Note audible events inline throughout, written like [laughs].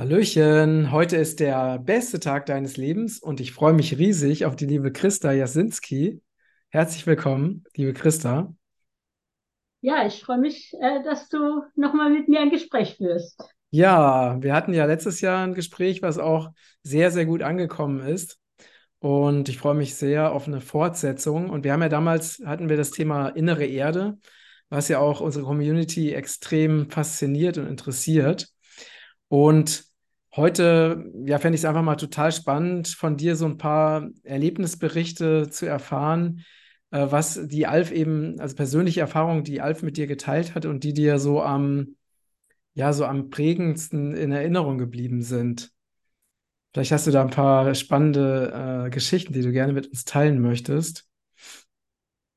Hallöchen, heute ist der beste Tag deines Lebens und ich freue mich riesig auf die liebe Christa Jasinski. Herzlich willkommen, liebe Christa. Ja, ich freue mich, äh, dass du nochmal mit mir ein Gespräch führst. Ja, wir hatten ja letztes Jahr ein Gespräch, was auch sehr, sehr gut angekommen ist. Und ich freue mich sehr auf eine Fortsetzung. Und wir haben ja damals, hatten wir das Thema innere Erde, was ja auch unsere Community extrem fasziniert und interessiert. Und Heute, ja, fände ich es einfach mal total spannend, von dir so ein paar Erlebnisberichte zu erfahren, äh, was die Alf eben, also persönliche Erfahrungen, die Alf mit dir geteilt hat und die dir so am, ja, so am prägendsten in Erinnerung geblieben sind. Vielleicht hast du da ein paar spannende äh, Geschichten, die du gerne mit uns teilen möchtest.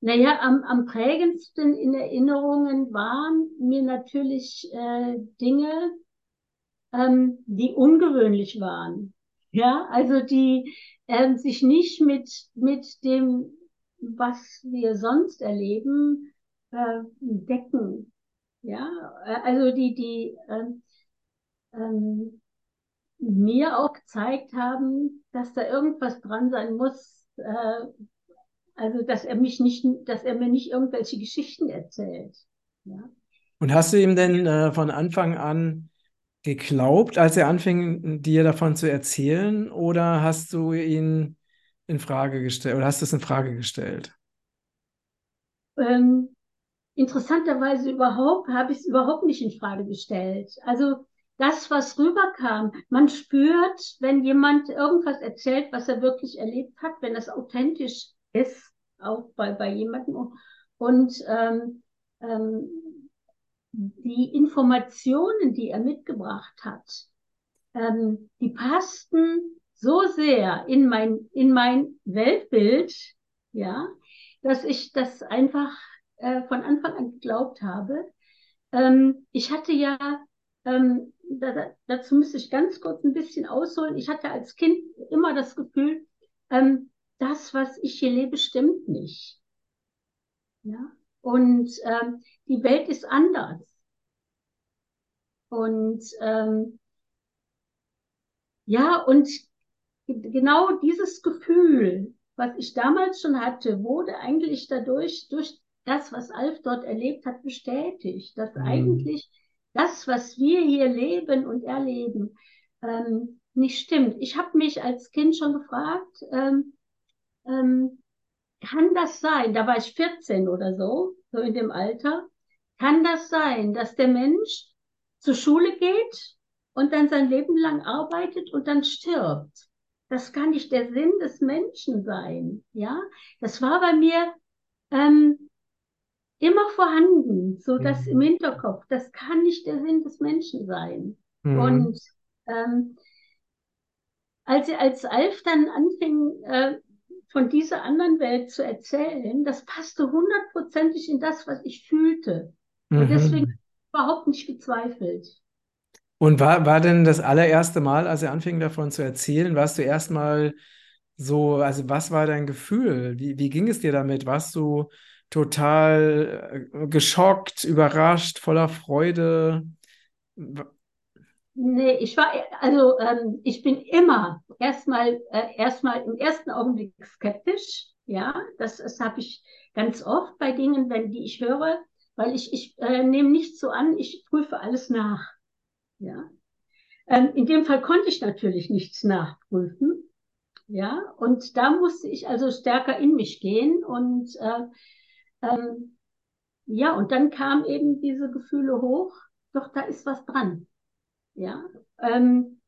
Naja, am, am prägendsten in Erinnerungen waren mir natürlich äh, Dinge, ähm, die ungewöhnlich waren. Ja, also die ähm, sich nicht mit, mit dem, was wir sonst erleben, äh, decken. Ja, äh, also die, die ähm, ähm, mir auch gezeigt haben, dass da irgendwas dran sein muss. Äh, also, dass er mich nicht, dass er mir nicht irgendwelche Geschichten erzählt. Ja. Und hast du ihm denn äh, von Anfang an geglaubt, als er anfing, dir davon zu erzählen, oder hast du ihn in Frage gestellt oder hast du es in Frage gestellt? Ähm, interessanterweise überhaupt habe ich es überhaupt nicht in Frage gestellt. Also das, was rüberkam, man spürt, wenn jemand irgendwas erzählt, was er wirklich erlebt hat, wenn das authentisch ist, auch bei, bei jemandem. Und ähm, ähm, die Informationen, die er mitgebracht hat, ähm, die passten so sehr in mein, in mein Weltbild, ja, dass ich das einfach äh, von Anfang an geglaubt habe. Ähm, ich hatte ja, ähm, da, dazu müsste ich ganz kurz ein bisschen ausholen. Ich hatte als Kind immer das Gefühl, ähm, das, was ich hier lebe, stimmt nicht. Ja? Und ähm, die Welt ist anders. Und ähm, ja, und genau dieses Gefühl, was ich damals schon hatte, wurde eigentlich dadurch, durch das, was Alf dort erlebt hat, bestätigt, dass mhm. eigentlich das, was wir hier leben und erleben, ähm, nicht stimmt. Ich habe mich als Kind schon gefragt, ähm, ähm, kann das sein, da war ich 14 oder so, so in dem Alter, kann das sein, dass der Mensch zur Schule geht und dann sein Leben lang arbeitet und dann stirbt? Das kann nicht der Sinn des Menschen sein, ja? Das war bei mir ähm, immer vorhanden, so dass mhm. im Hinterkopf, das kann nicht der Sinn des Menschen sein. Mhm. Und ähm, als, als Alf dann anfing, äh, von dieser anderen Welt zu erzählen, das passte hundertprozentig in das, was ich fühlte. Und mhm. deswegen überhaupt nicht gezweifelt. Und war, war denn das allererste Mal, als er anfing davon zu erzählen, warst du erstmal so, also was war dein Gefühl? Wie, wie ging es dir damit? Warst du total äh, geschockt, überrascht, voller Freude? Nee, ich war, also ähm, ich bin immer erstmal äh, erstmal im ersten Augenblick skeptisch. Ja, das, das habe ich ganz oft bei Dingen, wenn die ich höre, weil ich, ich äh, nehme nicht so an, ich prüfe alles nach. Ja. Ähm, in dem Fall konnte ich natürlich nichts nachprüfen. Ja, und da musste ich also stärker in mich gehen und äh, ähm, ja, und dann kamen eben diese Gefühle hoch, doch da ist was dran. Ja, ähm,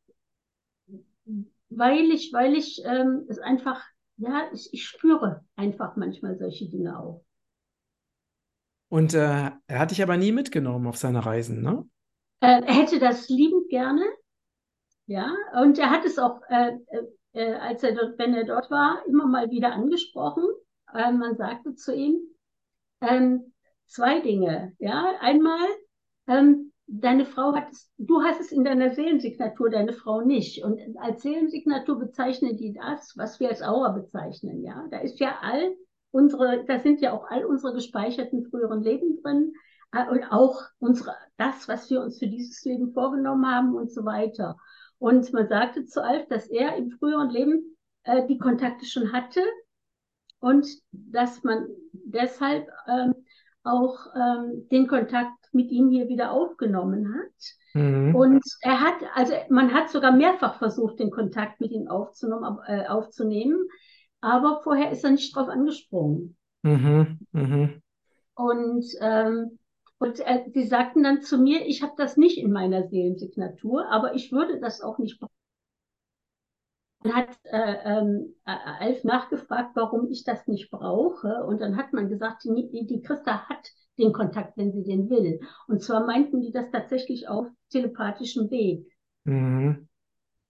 weil ich, weil ich ähm, es einfach, ja, ich, ich spüre einfach manchmal solche Dinge auch. Und äh, er hat dich aber nie mitgenommen auf seine Reisen, ne? Äh, er hätte das liebend gerne, ja, und er hat es auch, äh, äh, äh als er dort, wenn er dort war, immer mal wieder angesprochen. Äh, man sagte zu ihm ähm, zwei Dinge, ja, einmal ähm, deine Frau hat es, du hast es in deiner Seelensignatur, deine Frau nicht. Und als Seelensignatur bezeichnen die das, was wir als Aura bezeichnen, ja. Da ist ja all unsere, da sind ja auch all unsere gespeicherten früheren Leben drin äh, und auch unsere, das, was wir uns für dieses Leben vorgenommen haben und so weiter. Und man sagte zu Alf, dass er im früheren Leben äh, die Kontakte schon hatte und dass man deshalb ähm, auch ähm, den Kontakt mit ihm hier wieder aufgenommen hat. Mhm. Und er hat, also man hat sogar mehrfach versucht, den Kontakt mit ihm aufzunehmen, äh, aufzunehmen aber vorher ist er nicht drauf angesprungen. Mhm. Mhm. Und, ähm, und äh, die sagten dann zu mir, ich habe das nicht in meiner Seelensignatur, aber ich würde das auch nicht brauchen. Dann hat äh, ähm, Alf nachgefragt, warum ich das nicht brauche. Und dann hat man gesagt, die, die Christa hat den Kontakt, wenn sie den will. Und zwar meinten die das tatsächlich auf telepathischem Weg. Mhm.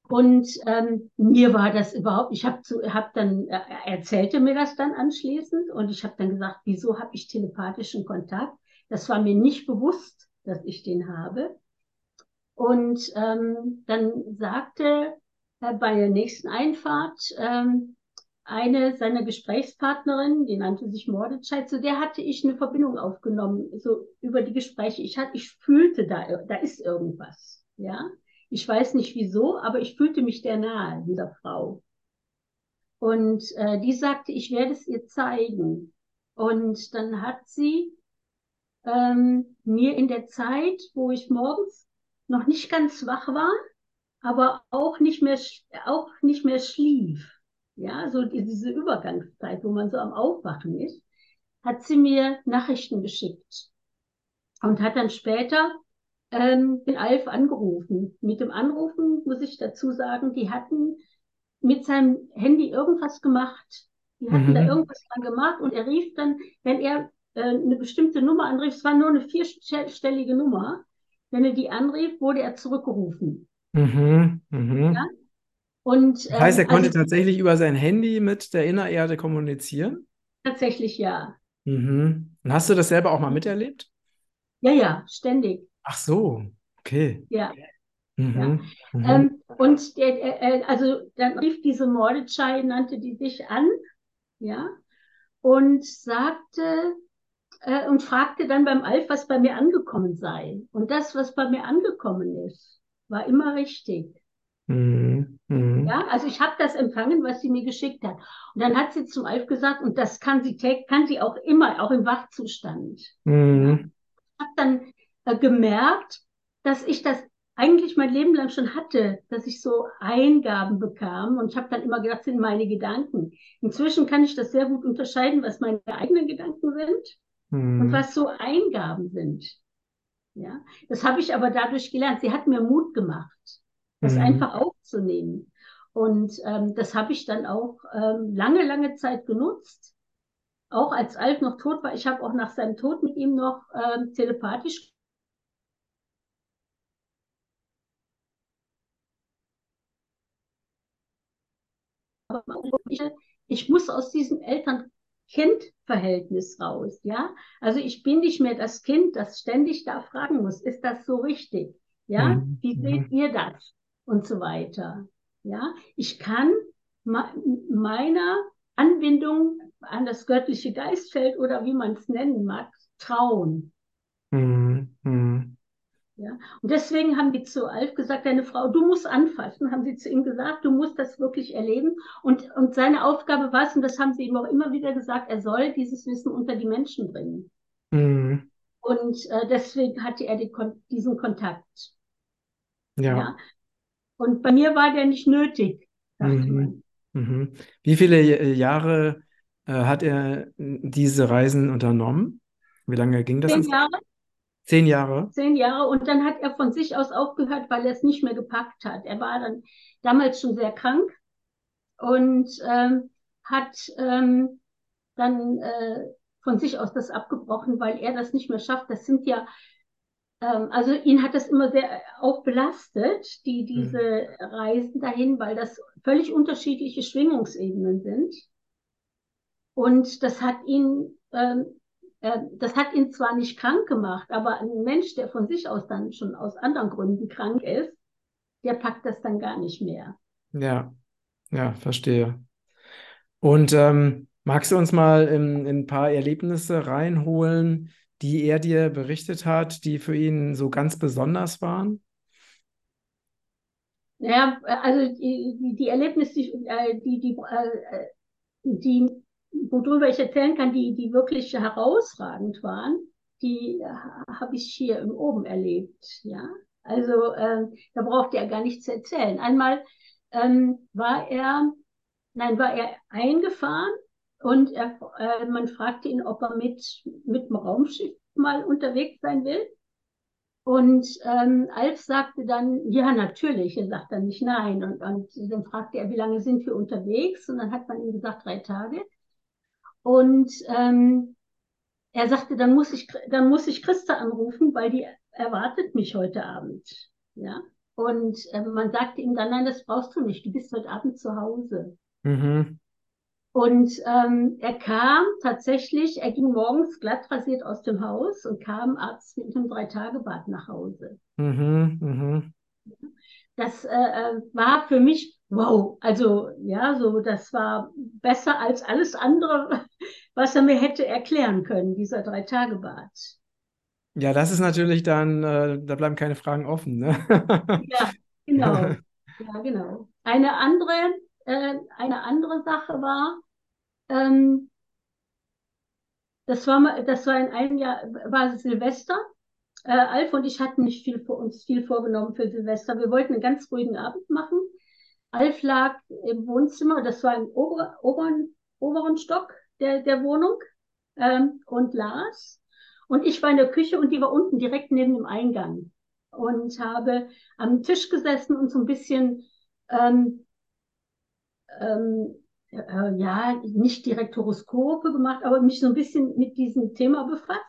Und ähm, mir war das überhaupt, ich habe hab dann, er erzählte mir das dann anschließend und ich habe dann gesagt, wieso habe ich telepathischen Kontakt? Das war mir nicht bewusst, dass ich den habe. Und ähm, dann sagte äh, bei der nächsten Einfahrt ähm, eine seiner Gesprächspartnerinnen, die nannte sich Mordechai, zu der hatte ich eine Verbindung aufgenommen, so über die Gespräche. Ich hatte, ich fühlte da, da ist irgendwas, ja. Ich weiß nicht wieso, aber ich fühlte mich der nahe, dieser Frau. Und äh, die sagte, ich werde es ihr zeigen. Und dann hat sie ähm, mir in der Zeit, wo ich morgens noch nicht ganz wach war, aber auch nicht mehr, auch nicht mehr schlief, ja, so diese Übergangszeit, wo man so am Aufwachen ist, hat sie mir Nachrichten geschickt und hat dann später ähm, den Alf angerufen. Mit dem Anrufen muss ich dazu sagen, die hatten mit seinem Handy irgendwas gemacht. Die hatten mhm. da irgendwas dran gemacht und er rief dann, wenn er äh, eine bestimmte Nummer anrief, es war nur eine vierstellige Nummer, wenn er die anrief, wurde er zurückgerufen. Mhm. Mhm. Ja? Und, das heißt, er ähm, konnte also, tatsächlich über sein Handy mit der Innererde kommunizieren? Tatsächlich ja. Mhm. Und hast du das selber auch mal miterlebt? Ja, ja, ständig. Ach so, okay. Ja. Mhm. ja. Mhm. Ähm, und der, äh, also dann rief diese Mordechai, nannte die sich an, ja, und sagte äh, und fragte dann beim Alf, was bei mir angekommen sei. Und das, was bei mir angekommen ist, war immer richtig. Mhm. Mhm. Ja, also ich habe das empfangen, was sie mir geschickt hat. Und dann hat sie zum Alf gesagt, und das kann sie, kann sie auch immer, auch im Wachzustand. Mhm. Ja. Ich habe dann äh, gemerkt, dass ich das eigentlich mein Leben lang schon hatte, dass ich so Eingaben bekam und ich habe dann immer gedacht, das sind meine Gedanken. Inzwischen kann ich das sehr gut unterscheiden, was meine eigenen Gedanken sind hm. und was so Eingaben sind. Ja, das habe ich aber dadurch gelernt. Sie hat mir Mut gemacht, das hm. einfach aufzunehmen. Und ähm, das habe ich dann auch ähm, lange, lange Zeit genutzt. Auch als Alf noch tot war. Ich habe auch nach seinem Tod mit ihm noch ähm, telepathisch ich, ich muss aus diesem Eltern-Kind-Verhältnis raus, ja. Also ich bin nicht mehr das Kind, das ständig da fragen muss, ist das so richtig? Ja, mhm. wie seht mhm. ihr das? Und so weiter. Ja, ich kann meiner Anbindung an das göttliche Geistfeld oder wie man es nennen mag, trauen. Mhm. Ja? Und deswegen haben die zu Alf gesagt, deine Frau, du musst anfassen, haben sie zu ihm gesagt, du musst das wirklich erleben. Und, und seine Aufgabe war es, und das haben sie ihm auch immer wieder gesagt, er soll dieses Wissen unter die Menschen bringen. Mhm. Und äh, deswegen hatte er die, diesen Kontakt. Ja. ja. Und bei mir war der nicht nötig, mhm. Mhm. Wie viele Jahre äh, hat er diese Reisen unternommen? Wie lange ging das? Zehn Jahre. Zehn Jahre? Zehn Jahre. Und dann hat er von sich aus aufgehört, weil er es nicht mehr gepackt hat. Er war dann damals schon sehr krank und ähm, hat ähm, dann äh, von sich aus das abgebrochen, weil er das nicht mehr schafft. Das sind ja, ähm, also ihn hat das immer sehr auch belastet, die, diese mhm. Reisen dahin, weil das völlig unterschiedliche Schwingungsebenen sind. Und das hat ihn ähm, äh, das hat ihn zwar nicht krank gemacht, aber ein Mensch, der von sich aus dann schon aus anderen Gründen krank ist, der packt das dann gar nicht mehr. Ja, ja, verstehe. Und ähm, magst du uns mal in, in, ein paar Erlebnisse reinholen, die er dir berichtet hat, die für ihn so ganz besonders waren? Ja, also die, die Erlebnisse, die, die, die, die, worüber ich erzählen kann, die, die wirklich herausragend waren, die habe ich hier im Oben erlebt. Ja, also äh, da braucht er gar nichts zu erzählen. Einmal ähm, war er, nein, war er eingefahren und er, äh, man fragte ihn, ob er mit mit dem Raumschiff mal unterwegs sein will. Und ähm, Alf sagte dann, ja, natürlich. Er sagt dann nicht nein. Und, und dann fragte er, wie lange sind wir unterwegs? Und dann hat man ihm gesagt, drei Tage. Und ähm, er sagte, dann muss ich, dann muss ich Christa anrufen, weil die erwartet mich heute Abend. Ja. Und äh, man sagte ihm dann, nein, das brauchst du nicht. Du bist heute Abend zu Hause. Mhm. Und ähm, er kam tatsächlich, er ging morgens glatt rasiert aus dem Haus und kam abends mit einem Drei-Tage-Bad nach Hause. Mhm, mhm. Das äh, äh, war für mich wow. Also ja, so das war besser als alles andere, [laughs] was er mir hätte erklären können, dieser Drei-Tage-Bad. Ja, das ist natürlich dann, äh, da bleiben keine Fragen offen. Ne? [laughs] ja, genau. Ja, genau. Eine andere, äh, eine andere Sache war, ähm, das war, das war in einem Jahr, war Silvester. Äh, Alf und ich hatten nicht viel vor uns viel vorgenommen für Silvester. Wir wollten einen ganz ruhigen Abend machen. Alf lag im Wohnzimmer, das war im ober, oberen, oberen Stock der, der Wohnung ähm, und las. Und ich war in der Küche und die war unten direkt neben dem Eingang und habe am Tisch gesessen und so ein bisschen ähm, ähm, äh, ja, nicht direkt Horoskope gemacht, aber mich so ein bisschen mit diesem Thema befasst,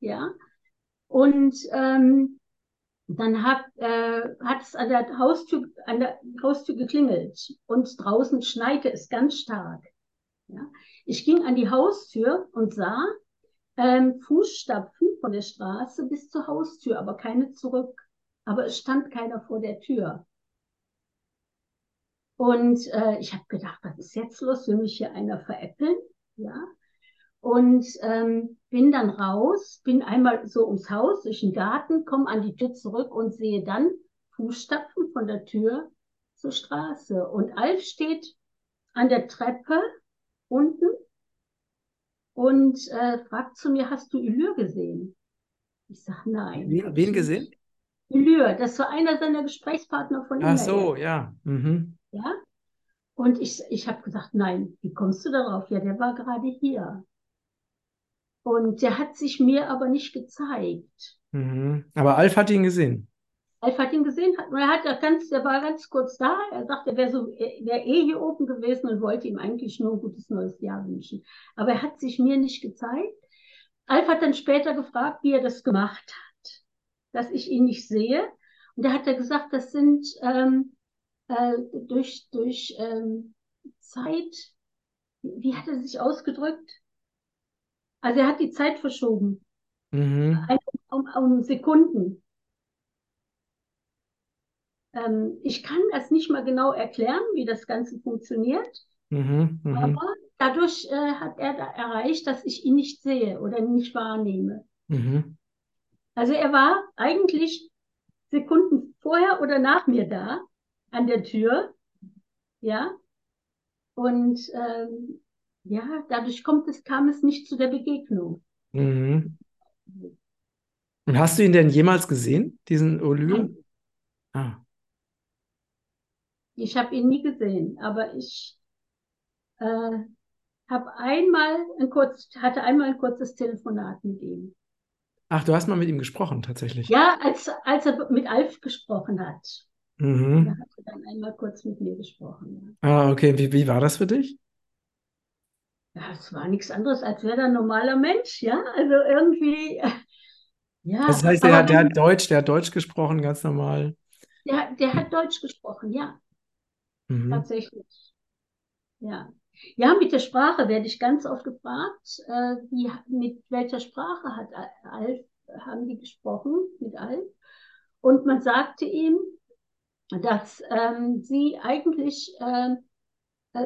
ja. Und ähm, dann hat, äh, hat es an der Haustür, an der Haustür geklingelt und draußen schneite es ganz stark. Ja. Ich ging an die Haustür und sah ähm, Fußstapfen von der Straße bis zur Haustür, aber keine zurück. Aber es stand keiner vor der Tür. Und äh, ich habe gedacht, was ist jetzt los? Will mich hier einer veräppeln? Ja. Und ähm, bin dann raus, bin einmal so ums Haus, durch den Garten, komme an die Tür zurück und sehe dann Fußstapfen von der Tür zur Straße. Und Alf steht an der Treppe unten und äh, fragt zu mir, hast du Ilür gesehen? Ich sage nein. Wen, wen gesehen? Ilür, das war einer seiner Gesprächspartner von ihm. Ach so, ja. Mhm. Ja? Und ich, ich habe gesagt, nein, wie kommst du darauf? Ja, der war gerade hier. Und der hat sich mir aber nicht gezeigt. Mhm. Aber Alf hat ihn gesehen. Alf hat ihn gesehen, er, hat ganz, der war ganz kurz da. Er sagte, er wäre so, wär eh hier oben gewesen und wollte ihm eigentlich nur ein gutes neues Jahr wünschen. Aber er hat sich mir nicht gezeigt. Alf hat dann später gefragt, wie er das gemacht hat, dass ich ihn nicht sehe. Und da hat er gesagt, das sind ähm, äh, durch, durch ähm, Zeit, wie hat er sich ausgedrückt? Also er hat die Zeit verschoben. Mhm. Um, um, Sekunden. Ähm, ich kann das nicht mal genau erklären, wie das Ganze funktioniert. Mhm, mh. Aber dadurch äh, hat er da erreicht, dass ich ihn nicht sehe oder nicht wahrnehme. Mhm. Also er war eigentlich Sekunden vorher oder nach mir da an der Tür. Ja. Und ähm, ja, dadurch kommt es, kam es nicht zu der Begegnung. Mhm. Und hast du ihn denn jemals gesehen, diesen Olyr? Ah. Ich habe ihn nie gesehen, aber ich äh, habe einmal ein kurz, hatte einmal ein kurzes Telefonat mit ihm. Ach, du hast mal mit ihm gesprochen, tatsächlich. Ja, als, als er mit Alf gesprochen hat. Mhm. Er hatte dann einmal kurz mit mir gesprochen. Ja. Ah, okay. Wie, wie war das für dich? Ja, es war nichts anderes, als wäre er ein normaler Mensch, ja. Also irgendwie, [laughs] ja. Das heißt, der, der hat Deutsch, der hat Deutsch gesprochen, ganz normal. Der, der hat Deutsch gesprochen, ja. Mhm. Tatsächlich. Ja. Ja, mit der Sprache werde ich ganz oft gefragt, äh, wie, mit welcher Sprache hat Alf, haben die gesprochen, mit Alf? Und man sagte ihm, dass ähm, sie eigentlich, äh,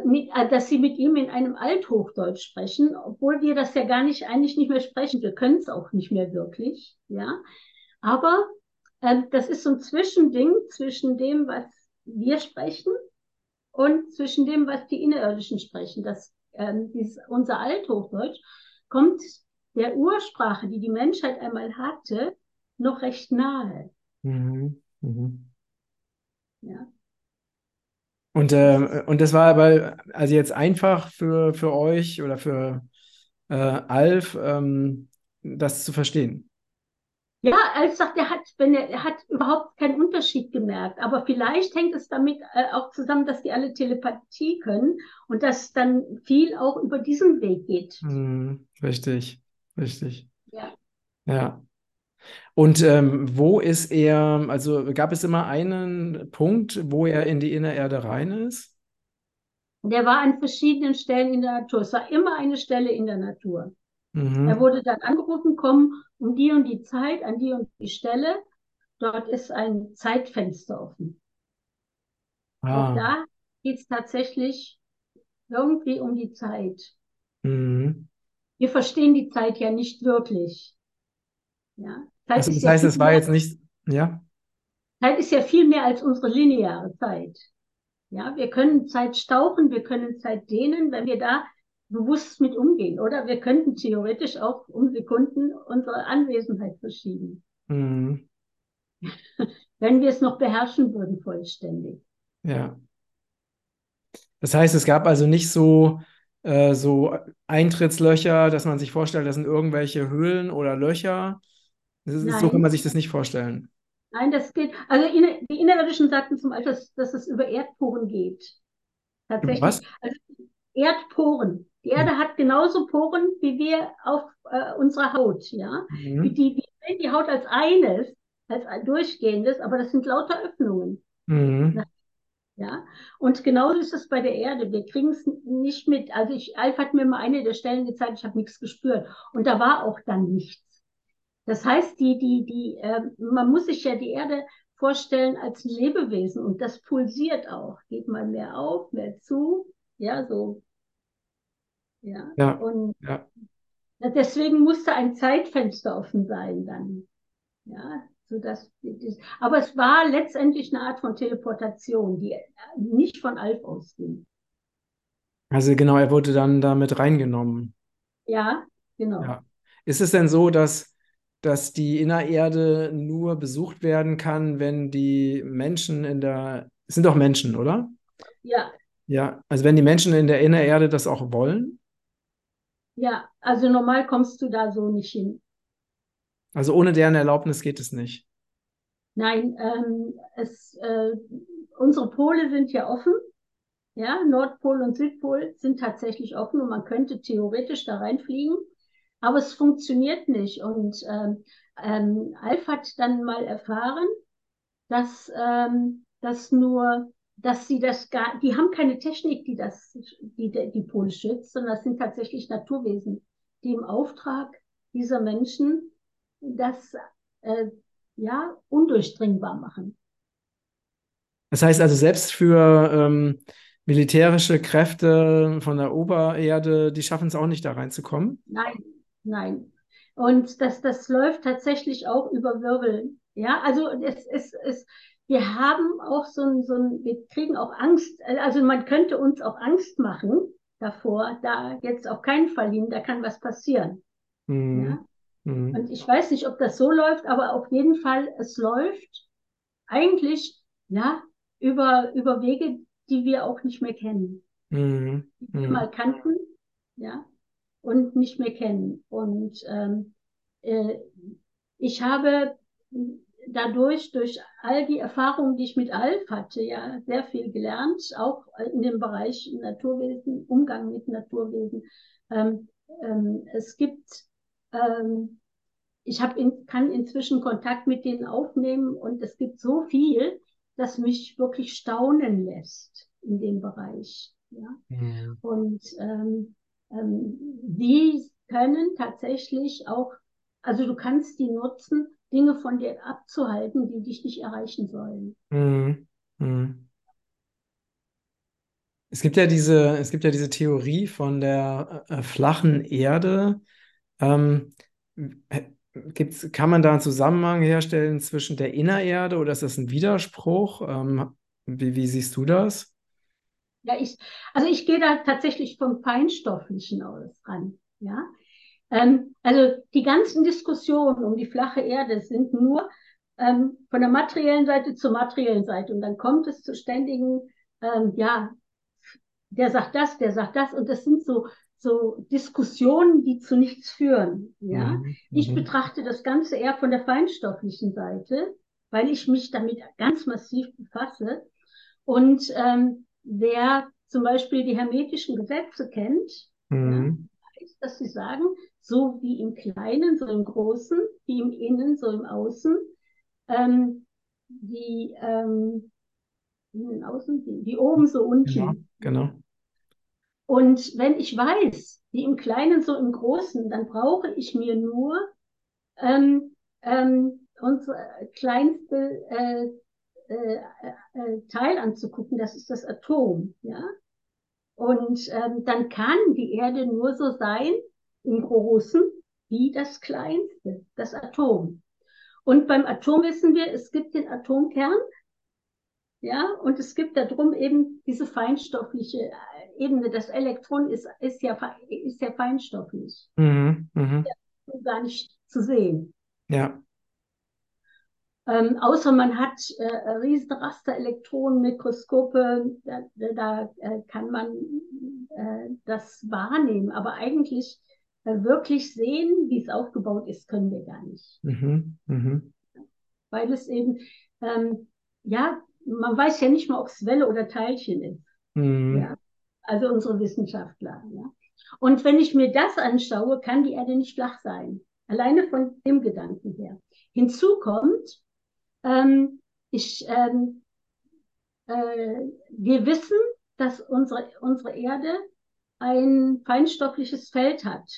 mit, äh, dass sie mit ihm in einem Althochdeutsch sprechen, obwohl wir das ja gar nicht, eigentlich nicht mehr sprechen. Wir können es auch nicht mehr wirklich, ja. Aber äh, das ist so ein Zwischending zwischen dem, was wir sprechen und zwischen dem, was die Innerirdischen sprechen. Das, ähm, dieses, unser Althochdeutsch kommt der Ursprache, die die Menschheit einmal hatte, noch recht nahe. Mhm. Mhm. Ja. Und, äh, und das war aber also jetzt einfach für, für euch oder für äh, Alf, ähm, das zu verstehen. Ja, Alf sagt, er hat, wenn er, er hat überhaupt keinen Unterschied gemerkt. Aber vielleicht hängt es damit äh, auch zusammen, dass die alle Telepathie können und dass dann viel auch über diesen Weg geht. Hm, richtig, richtig. Ja. Ja. Und ähm, wo ist er, also gab es immer einen Punkt, wo er in die Innererde rein ist? Der war an verschiedenen Stellen in der Natur. Es war immer eine Stelle in der Natur. Mhm. Er wurde dann angerufen, komm um die und die Zeit an die und die Stelle. Dort ist ein Zeitfenster offen. Ah. Auch da geht es tatsächlich irgendwie um die Zeit. Mhm. Wir verstehen die Zeit ja nicht wirklich. Ja. Zeit Also das ja heißt, es war jetzt nicht, ja? Zeit ist ja viel mehr als unsere lineare Zeit. Ja, wir können Zeit stauchen, wir können Zeit dehnen, wenn wir da bewusst mit umgehen. Oder wir könnten theoretisch auch um Sekunden unsere Anwesenheit verschieben, Mhm. [laughs] wenn wir es noch beherrschen würden vollständig. Ja. Das heißt, es gab also nicht so, äh, so Eintrittslöcher, dass man sich vorstellt, das sind irgendwelche Höhlen oder Löcher. Das ist, so kann man sich das nicht vorstellen. Nein, das geht. Also die Innerirdischen sagten zum Beispiel, dass, dass es über Erdporen geht. Tatsächlich. was? Also Erdporen. Die Erde hat genauso Poren wie wir auf äh, unserer Haut, ja. Mhm. die, wir sehen die Haut als eines, als ein durchgehendes, aber das sind lauter Öffnungen. Mhm. Ja, und genauso ist es bei der Erde. Wir kriegen es nicht mit. Also ich, Alf hat mir mal eine der Stellen gezeigt, ich habe nichts gespürt. Und da war auch dann nichts. Das heißt, die, die, die, äh, man muss sich ja die Erde vorstellen als ein Lebewesen und das pulsiert auch. Geht mal mehr auf, mehr zu. Ja, so. Ja. Ja. Und Ja. deswegen musste ein Zeitfenster offen sein dann. Ja, so dass, aber es war letztendlich eine Art von Teleportation, die nicht von Alf ausging. Also genau, er wurde dann damit reingenommen. Ja, genau. Ja. Ist es denn so, dass, dass die Innererde nur besucht werden kann, wenn die Menschen in der, es sind doch Menschen, oder? Ja, Ja, also wenn die Menschen in der Innererde das auch wollen? ja, also normal kommst du da so nicht hin. Also ohne deren Erlaubnis geht es nicht. Nein, ähm, es, äh, unsere Pole sind ja offen. Ja, Nordpol und Südpol sind tatsächlich offen und man könnte theoretisch da reinfliegen, aber es funktioniert nicht. Und ähm, ähm, Alf hat dann mal erfahren, dass ähm, das nur, dass sie das gar, die haben keine Technik, die das, die die Pole schützt, sondern das sind tatsächlich Naturwesen, die im Auftrag dieser Menschen das äh, ja undurchdringbar machen. Das heißt also, selbst für ähm, militärische Kräfte von der Obererde, die schaffen es auch nicht, da reinzukommen. Nein, nein. Und das, das läuft tatsächlich auch über Wirbel. Ja, also es, es, es, wir haben auch so ein, so ein, wir kriegen auch Angst, also man könnte uns auch Angst machen davor, da jetzt auf keinen Fall hin, da kann was passieren. Mhm. Ja? Mhm. Und ich weiß nicht, ob das so läuft, aber auf jeden Fall, es läuft eigentlich, ja, über, über Wege, die wir auch nicht mehr kennen. Mhm. Die wir Mhm. mal kannten, ja, und nicht mehr kennen. Und ähm, äh, ich habe dadurch, durch all die Erfahrungen, die ich mit Alf hatte, ja, sehr viel gelernt, auch in dem Bereich Naturwesen, Umgang mit Naturwesen. Ähm, ähm, es gibt, ähm, ich hab in, kann inzwischen Kontakt mit denen aufnehmen und es gibt so viel, das mich wirklich staunen lässt in dem Bereich. Ja. Mhm. Und ähm, ähm, die können tatsächlich auch, also du kannst die nutzen, Dinge von dir abzuhalten, die dich nicht erreichen sollen. Mhm. Mhm. Es gibt ja diese, es gibt ja diese Theorie von der äh, flachen Erde. Ähm, äh, gibt's, kann man da einen Zusammenhang herstellen zwischen der Innererde oder ist das ein Widerspruch? Ähm, Wie, wie siehst du das? Ja, ich, also ich gehe da tatsächlich vom Feinstofflichen aus ran. Ja, ähm, also die ganzen Diskussionen um die flache Erde sind nur ähm, von der materiellen Seite zur materiellen Seite und dann kommt es zu ständigen, ähm, ja, der sagt das, der sagt das und das sind so so Diskussionen, die zu nichts führen. Ja, mhm. ich mhm. betrachte das Ganze eher von der feinstofflichen Seite, weil ich mich damit ganz massiv befasse und ähm, wer zum Beispiel die hermetischen Gesetze kennt, mhm. ja, weiß, dass sie sagen, so wie im Kleinen, so im Großen, wie im Innen, so im Außen, ähm, die ähm, innen, außen, wie, wie oben, so unten. Genau, genau. Und wenn ich weiß, wie im Kleinen, so im Großen, dann brauche ich mir nur ähm, ähm, unsere kleinste äh, äh, äh, Teil anzugucken, das ist das Atom, ja. Und ähm, dann kann die Erde nur so sein im Großen wie das Kleinste, das Atom. Und beim Atom wissen wir, es gibt den Atomkern, ja, und es gibt darum eben diese feinstoffliche äh, Ebene. Das Elektron ist, ist, ja, ist ja feinstofflich. Mhm, mh. ja, gar nicht zu sehen. Ja. Ähm, außer man hat äh, riesen Rasterelektronenmikroskope, da, da äh, kann man äh, das wahrnehmen. Aber eigentlich äh, wirklich sehen, wie es aufgebaut ist, können wir gar nicht. Mhm, mh. Weil es eben, ähm, ja, man weiß ja nicht mal, ob es Welle oder Teilchen ist. Mhm. Ja. Also unsere Wissenschaftler. Ja. Und wenn ich mir das anschaue, kann die Erde nicht flach sein. Alleine von dem Gedanken her. Hinzu kommt, ähm, ich, ähm, äh, wir wissen, dass unsere, unsere Erde ein feinstoffliches Feld hat.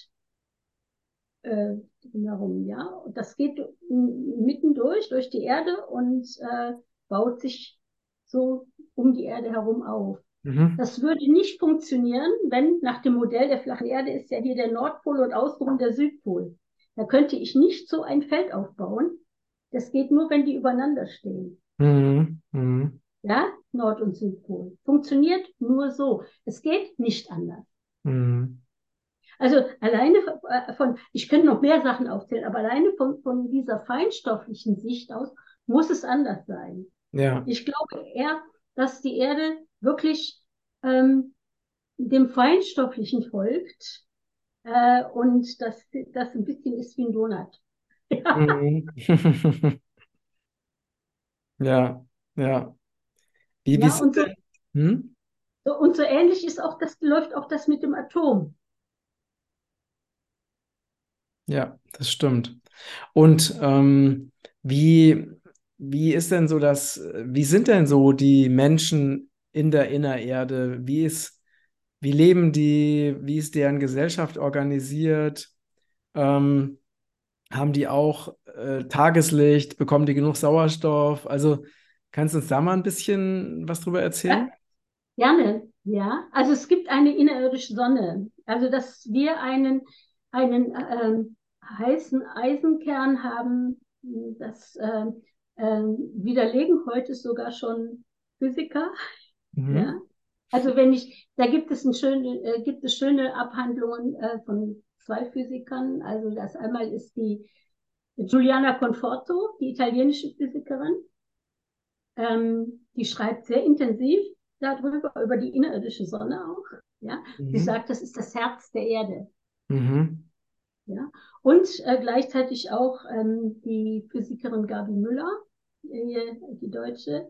Äh, drumherum, ja. Und das geht mitten durch, durch die Erde und äh, baut sich so um die Erde herum auf. Mhm. Das würde nicht funktionieren, wenn nach dem Modell der flachen Erde ist ja hier der Nordpol und außenrum der Südpol. Da könnte ich nicht so ein Feld aufbauen. Das geht nur, wenn die übereinander stehen. Mhm. Mhm. Ja, Nord- und Südpol. Funktioniert nur so. Es geht nicht anders. Mhm. Also alleine äh, von, ich könnte noch mehr Sachen aufzählen, aber alleine von, von dieser feinstofflichen Sicht aus muss es anders sein. Ja. Ich glaube eher, dass die Erde wirklich ähm, dem Feinstofflichen folgt äh, und dass das ein bisschen ist wie ein Donut. Mhm. [laughs] ja, ja. Wie, ja, und, so, hm? so, und so ähnlich ist auch das, läuft auch das mit dem Atom. Ja, das stimmt. Und ähm, wie, wie ist denn so das, wie sind denn so die Menschen in der Innererde? Wie ist, wie leben die, wie ist deren Gesellschaft organisiert? Ähm, haben die auch äh, Tageslicht? Bekommen die genug Sauerstoff? Also kannst du uns da mal ein bisschen was drüber erzählen? Ja, gerne, ja. Also es gibt eine innerirdische Sonne. Also dass wir einen, einen ähm, heißen Eisenkern haben, das äh, widerlegen heute sogar schon Physiker. Mhm. Ja? Also wenn ich, da gibt es, ein schöne, äh, gibt es schöne Abhandlungen äh, von zwei Physikern. Also das einmal ist die Giuliana Conforto, die italienische Physikerin. Ähm, die schreibt sehr intensiv darüber, über die innerirdische Sonne auch. Ja? Mhm. Sie sagt, das ist das Herz der Erde. Mhm. Ja? Und äh, gleichzeitig auch ähm, die Physikerin Gabi Müller, äh, die Deutsche,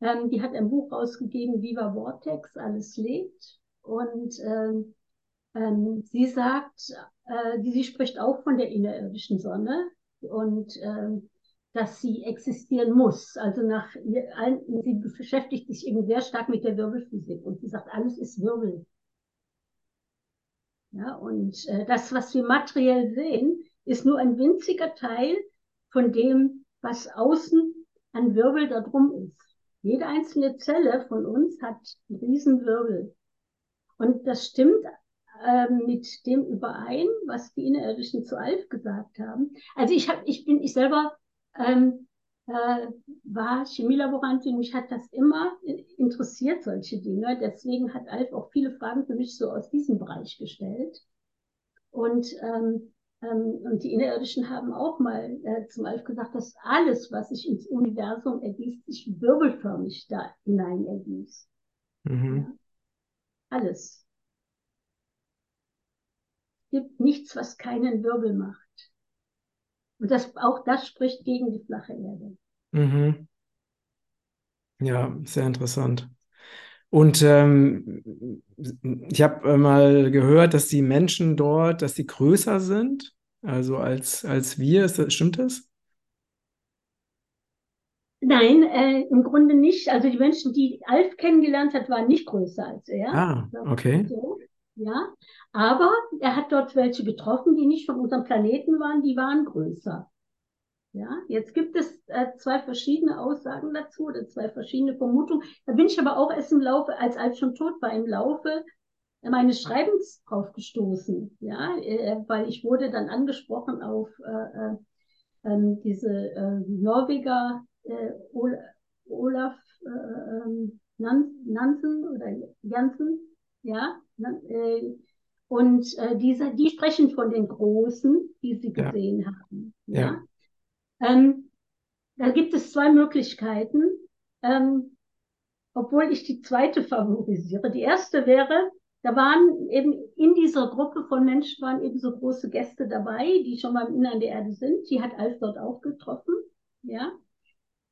ähm, die hat ein Buch rausgegeben, Viva Vortex, alles lebt. Und ähm, ähm, sie sagt, äh, sie spricht auch von der innerirdischen Sonne und ähm, dass sie existieren muss. Also nach, sie beschäftigt sich eben sehr stark mit der Wirbelphysik und sie sagt, alles ist Wirbel. Ja, und äh, das, was wir materiell sehen, ist nur ein winziger Teil von dem, was außen an Wirbel da drum ist. Jede einzelne Zelle von uns hat einen riesen Wirbel. Und das stimmt äh, mit dem überein, was die Innerirdischen zu Alf gesagt haben. Also ich hab, ich bin, ich selber ähm, äh, war Chemielaborantin. Mich hat das immer interessiert, solche Dinge. Deswegen hat Alf auch viele Fragen für mich so aus diesem Bereich gestellt. Und, ähm, ähm, und die Innerirdischen haben auch mal äh, zum Alf gesagt, dass alles, was sich ins Universum ergießt, sich wirbelförmig da hinein ergießt. Mhm. Ja? Alles. Es gibt nichts, was keinen Wirbel macht. Und das, auch das spricht gegen die flache Erde. Mhm. Ja, sehr interessant. Und ähm, ich habe mal gehört, dass die Menschen dort, dass sie größer sind, also als, als wir. Das, stimmt das? Nein, äh, im Grunde nicht. Also die Menschen, die Alf kennengelernt hat, waren nicht größer als er. Ah, okay. So, ja, aber er hat dort welche getroffen, die nicht von unserem Planeten waren, die waren größer. Ja, jetzt gibt es äh, zwei verschiedene Aussagen dazu oder zwei verschiedene Vermutungen. Da bin ich aber auch erst im Laufe, als Alf schon tot war, im Laufe meines Schreibens drauf gestoßen. Ja, äh, weil ich wurde dann angesprochen auf äh, äh, diese äh, Norweger äh, Olaf äh, ähm, Nansen oder Jansen, ja, und äh, diese, die sprechen von den Großen, die sie gesehen ja. haben. Ja. ja. Ähm, da gibt es zwei Möglichkeiten, ähm, obwohl ich die zweite favorisiere. Die erste wäre, da waren eben in dieser Gruppe von Menschen waren eben so große Gäste dabei, die schon mal im Innern der Erde sind. Die hat Alf dort auch getroffen. Ja.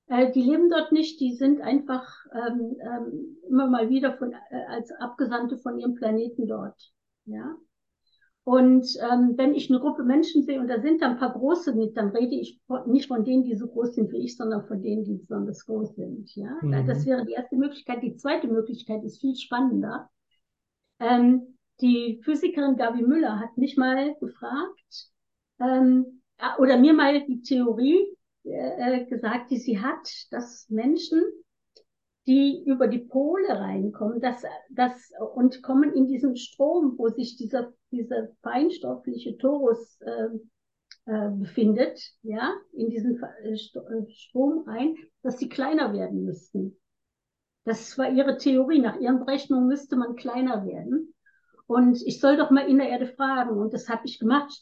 Äh, die leben dort nicht, die sind einfach ähm, ähm, immer mal wieder von, äh, als Abgesandte von ihrem Planeten dort. Ja. Und ähm, wenn ich eine Gruppe Menschen sehe und da sind da ein paar große mit, dann rede ich nicht von denen, die so groß sind wie ich, sondern von denen, die besonders groß sind. Ja, mhm. das wäre die erste Möglichkeit. Die zweite Möglichkeit ist viel spannender. Ähm, die Physikerin Gabi Müller hat mich mal gefragt ähm, oder mir mal die Theorie äh, gesagt, die sie hat, dass Menschen die über die Pole reinkommen, das, das, und kommen in diesen Strom, wo sich dieser, dieser feinstoffliche Torus äh, äh, befindet, ja, in diesen äh, äh, Strom rein, dass sie kleiner werden müssten. Das war ihre Theorie. Nach ihren Berechnungen müsste man kleiner werden. Und ich soll doch mal in der Erde fragen. Und das habe ich gemacht,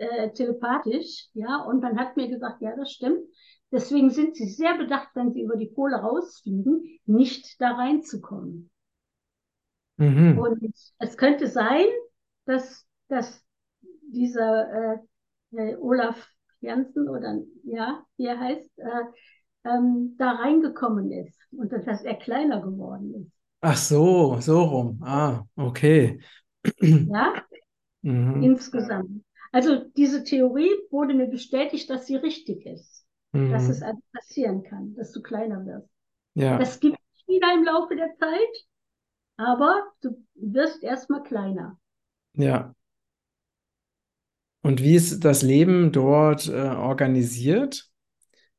äh, telepathisch, ja. Und dann hat mir gesagt, ja, das stimmt. Deswegen sind sie sehr bedacht, wenn sie über die Pole rausfliegen, nicht da reinzukommen. Mhm. Und es könnte sein, dass, dass dieser äh, äh, Olaf Janssen oder ja, wie er heißt, äh, ähm, da reingekommen ist und dass er kleiner geworden ist. Ach so, so rum. Ah, okay. Ja, mhm. insgesamt. Also diese Theorie wurde mir bestätigt, dass sie richtig ist mhm. dass es also passieren kann, dass du kleiner wirst. Ja. Das gibt es wieder im Laufe der Zeit, aber du wirst erstmal kleiner. Ja. Und wie ist das Leben dort äh, organisiert?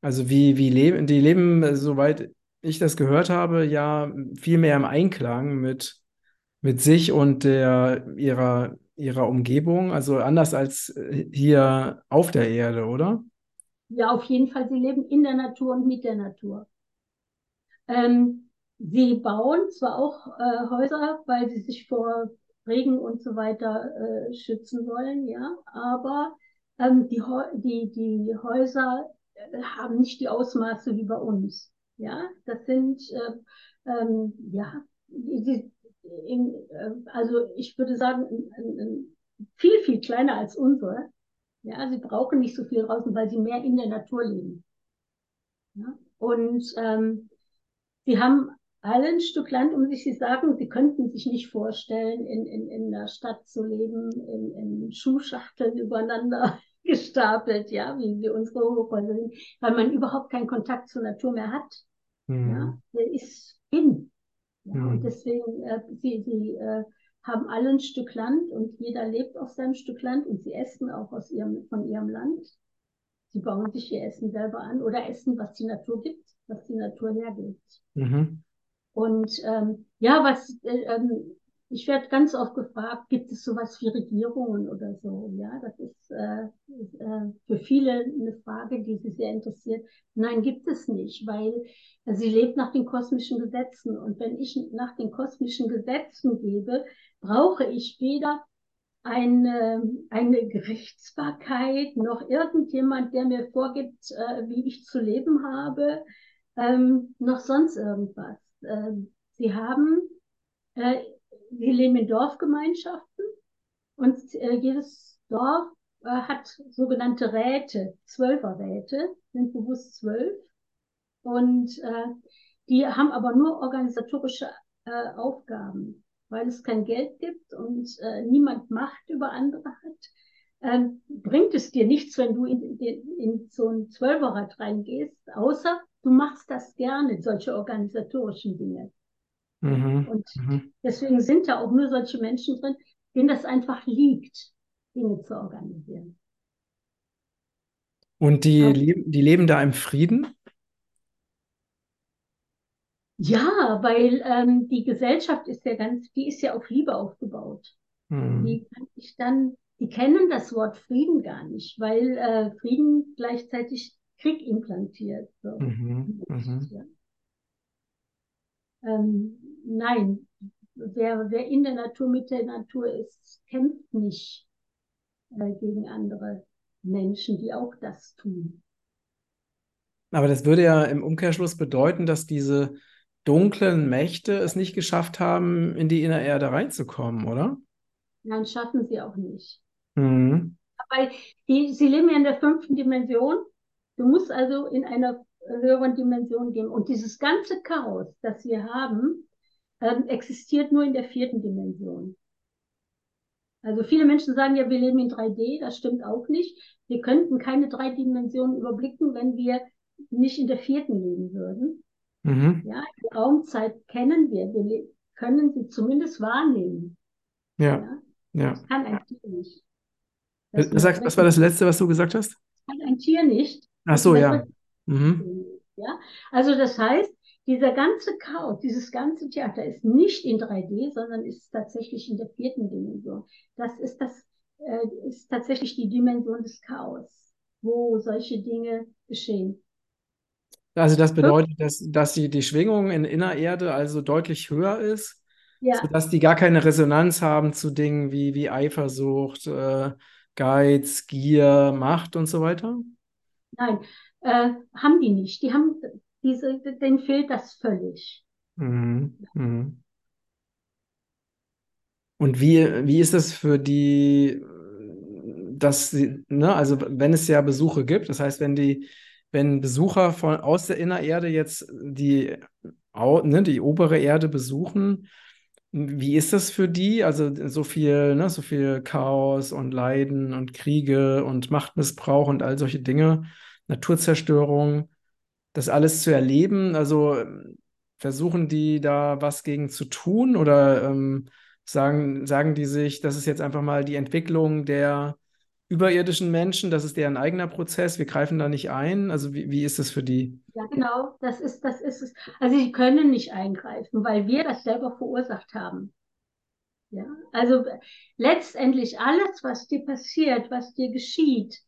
Also wie, wie leben, die leben, soweit ich das gehört habe, ja viel mehr im Einklang mit, mit sich und der, ihrer, ihrer Umgebung, also anders als äh, hier auf der Erde, oder? Ja, auf jeden Fall, sie leben in der Natur und mit der Natur. Ähm, sie bauen zwar auch äh, Häuser, weil sie sich vor Regen und so weiter äh, schützen wollen, ja, aber ähm, die, die, die Häuser äh, haben nicht die Ausmaße wie bei uns. Ja, das sind, äh, ähm, ja, die, in, äh, also ich würde sagen, viel, viel kleiner als unsere. Ja, sie brauchen nicht so viel draußen, weil sie mehr in der Natur leben. Ja? Und ähm, sie haben alle ein Stück Land um sich. Sie sagen, sie könnten sich nicht vorstellen, in, in, in der Stadt zu leben, in, in Schuhschachteln übereinander [laughs] gestapelt, ja, wie, wie unsere Hochhäuser sind, weil man überhaupt keinen Kontakt zur Natur mehr hat. Mhm. Ja, der ist in. Ja, mhm. Und deswegen, äh, sie, sie äh, haben alle ein Stück Land und jeder lebt auf seinem Stück Land und sie essen auch aus ihrem, von ihrem Land. Sie bauen sich ihr Essen selber an oder essen, was die Natur gibt, was die Natur hergibt. Mhm. Und ähm, ja, was äh, ähm, ich werde ganz oft gefragt, gibt es sowas wie Regierungen oder so? Ja, das ist äh, äh, für viele eine Frage, die sie sehr interessiert. Nein, gibt es nicht, weil äh, sie lebt nach den kosmischen Gesetzen. Und wenn ich nach den kosmischen Gesetzen gebe, brauche ich weder eine, eine Gerichtsbarkeit noch irgendjemand, der mir vorgibt, äh, wie ich zu leben habe, ähm, noch sonst irgendwas. Ähm, sie haben äh, wir leben in Dorfgemeinschaften und äh, jedes Dorf äh, hat sogenannte Räte, Zwölferräte, sind bewusst zwölf. Und äh, die haben aber nur organisatorische äh, Aufgaben, weil es kein Geld gibt und äh, niemand Macht über andere hat. Ähm, bringt es dir nichts, wenn du in, in, in so ein Zwölferrad reingehst, außer du machst das gerne, solche organisatorischen Dinge. Mhm. Und mhm. deswegen sind da auch nur solche Menschen drin, denen das einfach liegt, Dinge zu organisieren. Und die, Aber, leben, die leben da im Frieden? Ja, weil ähm, die Gesellschaft ist ja ganz, die ist ja auf Liebe aufgebaut. Mhm. Die kann ich dann, die kennen das Wort Frieden gar nicht, weil äh, Frieden gleichzeitig Krieg implantiert. So. Mhm. Mhm. Ja. Ähm, nein, wer, wer in der Natur mit der Natur ist, kämpft nicht äh, gegen andere Menschen, die auch das tun. Aber das würde ja im Umkehrschluss bedeuten, dass diese dunklen Mächte es nicht geschafft haben, in die Innererde reinzukommen, oder? Nein, schaffen sie auch nicht. Mhm. Weil die, sie leben ja in der fünften Dimension. Du musst also in einer höheren Dimension gehen. Und dieses ganze Chaos, das wir haben, ähm, existiert nur in der vierten Dimension. Also viele Menschen sagen ja, wir leben in 3D, das stimmt auch nicht. Wir könnten keine drei Dimensionen überblicken, wenn wir nicht in der vierten leben würden. Mhm. Ja, die Raumzeit kennen wir, wir können sie zumindest wahrnehmen. Ja. ja. Das kann ein Tier nicht. Das was, was war das Letzte, was du gesagt hast? Das kann ein Tier nicht. Ach so, ja. Mhm. Ja, also das heißt, dieser ganze Chaos, dieses ganze Theater ist nicht in 3D, sondern ist tatsächlich in der vierten Dimension. Das ist das, äh, ist tatsächlich die Dimension des Chaos, wo solche Dinge geschehen. Also das bedeutet, dass, dass die, die Schwingung in Innererde also deutlich höher ist, ja. sodass die gar keine Resonanz haben zu Dingen wie, wie Eifersucht, äh, Geiz, Gier, Macht und so weiter? Nein, äh, haben die nicht. Die haben diese, denen fehlt das völlig. Mhm. Mhm. Und wie, wie ist das für die, dass sie, ne, also wenn es ja Besuche gibt, das heißt, wenn die, wenn Besucher von aus der Innererde jetzt die, ne, die obere Erde besuchen, wie ist das für die? Also so viel, ne, so viel Chaos und Leiden und Kriege und Machtmissbrauch und all solche Dinge. Naturzerstörung, das alles zu erleben? Also versuchen die da was gegen zu tun oder ähm, sagen, sagen die sich, das ist jetzt einfach mal die Entwicklung der überirdischen Menschen, das ist deren eigener Prozess, wir greifen da nicht ein. Also wie, wie ist das für die? Ja, genau, das ist, das ist es. Also sie können nicht eingreifen, weil wir das selber verursacht haben. Ja, also letztendlich alles, was dir passiert, was dir geschieht,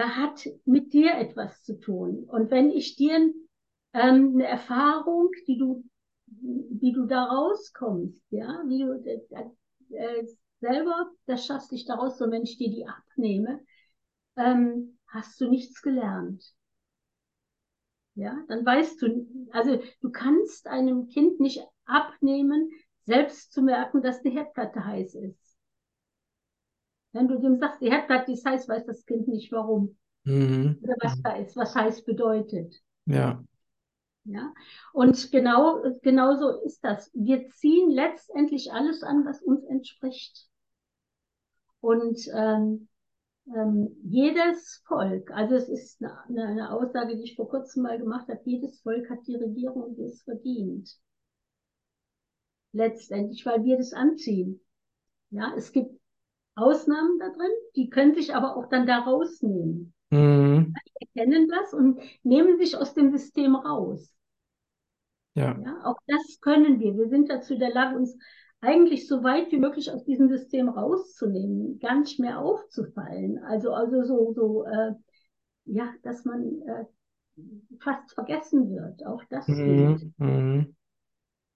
hat mit dir etwas zu tun. Und wenn ich dir ähm, eine Erfahrung, die du, wie du da rauskommst, ja, wie du äh, äh, selber das schaffst, dich daraus, so wenn ich dir die abnehme, ähm, hast du nichts gelernt. Ja, dann weißt du, also du kannst einem Kind nicht abnehmen, selbst zu merken, dass die Herdplatte heiß ist. Wenn du dem sagst, die Herdplatte ist heiß, weiß das Kind nicht warum. Mhm. Oder was da ist, was heiß bedeutet. Ja. Ja. Und genau, genau so ist das. Wir ziehen letztendlich alles an, was uns entspricht. Und ähm, ähm, jedes Volk, also es ist eine, eine Aussage, die ich vor kurzem mal gemacht habe, jedes Volk hat die Regierung, die es verdient. Letztendlich, weil wir das anziehen. Ja, es gibt Ausnahmen da drin, die können sich aber auch dann da rausnehmen. Mhm. Die erkennen das und nehmen sich aus dem System raus. Ja. ja. Auch das können wir. Wir sind dazu in der Lage, uns eigentlich so weit wie möglich aus diesem System rauszunehmen, gar nicht mehr aufzufallen. Also, also so, so äh, ja, dass man äh, fast vergessen wird. Auch das mhm. Mhm.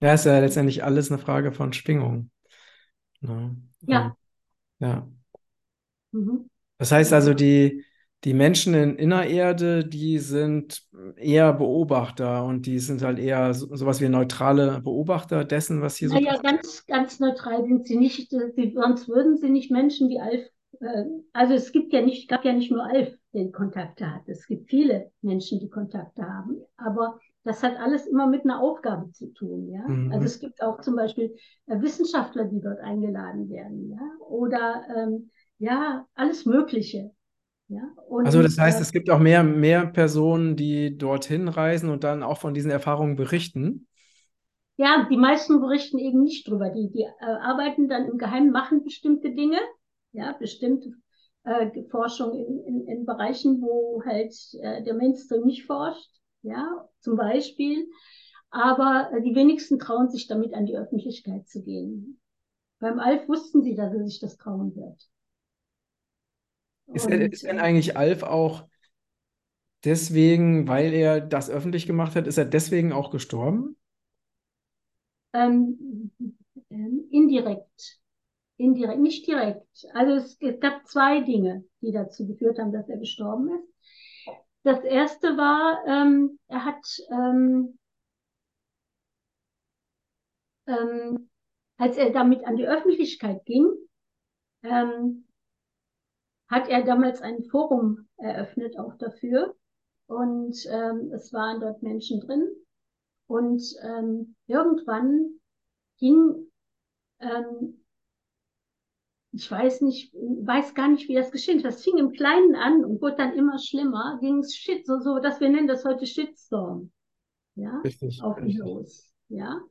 Ja, ist ja letztendlich alles eine Frage von Schwingung. Ne? Ja. Ja. Mhm. Das heißt also, die, die Menschen in Innererde, die sind eher Beobachter und die sind halt eher so, sowas wie neutrale Beobachter dessen, was hier so naja, passiert. ganz, ganz neutral sind sie nicht. Sie, sonst würden sie nicht Menschen wie Alf. Äh, also es gibt ja nicht, gab ja nicht nur Alf, der Kontakte hat. Es gibt viele Menschen, die Kontakte haben. Aber das hat alles immer mit einer Aufgabe zu tun, ja. Mhm. Also es gibt auch zum Beispiel äh, Wissenschaftler, die dort eingeladen werden, ja. Oder ähm, ja, alles Mögliche. Ja, und, also das heißt, äh, es gibt auch mehr, mehr Personen, die dorthin reisen und dann auch von diesen Erfahrungen berichten. Ja, die meisten berichten eben nicht drüber. Die, die äh, arbeiten dann im Geheimen, machen bestimmte Dinge, ja, bestimmte äh, Forschung in, in, in Bereichen, wo halt äh, der Mainstream nicht forscht, ja, zum Beispiel. Aber äh, die wenigsten trauen sich damit an die Öffentlichkeit zu gehen. Beim Alf wussten sie, dass er sich das trauen wird. Ist, er, ist denn eigentlich Alf auch deswegen, weil er das öffentlich gemacht hat, ist er deswegen auch gestorben? Ähm, ähm, indirekt. Indirekt, nicht direkt. Also es, es gab zwei Dinge, die dazu geführt haben, dass er gestorben ist. Das erste war, ähm, er hat ähm, ähm, als er damit an die Öffentlichkeit ging, ähm, hat er damals ein Forum eröffnet auch dafür. Und ähm, es waren dort Menschen drin. Und ähm, irgendwann ging, ähm, ich weiß nicht, weiß gar nicht, wie das geschehen ist. Das fing im Kleinen an und wurde dann immer schlimmer. Ging es Shit, so, so, dass wir nennen das heute Shitstorm. Ja, richtig, auf richtig. los. Ja.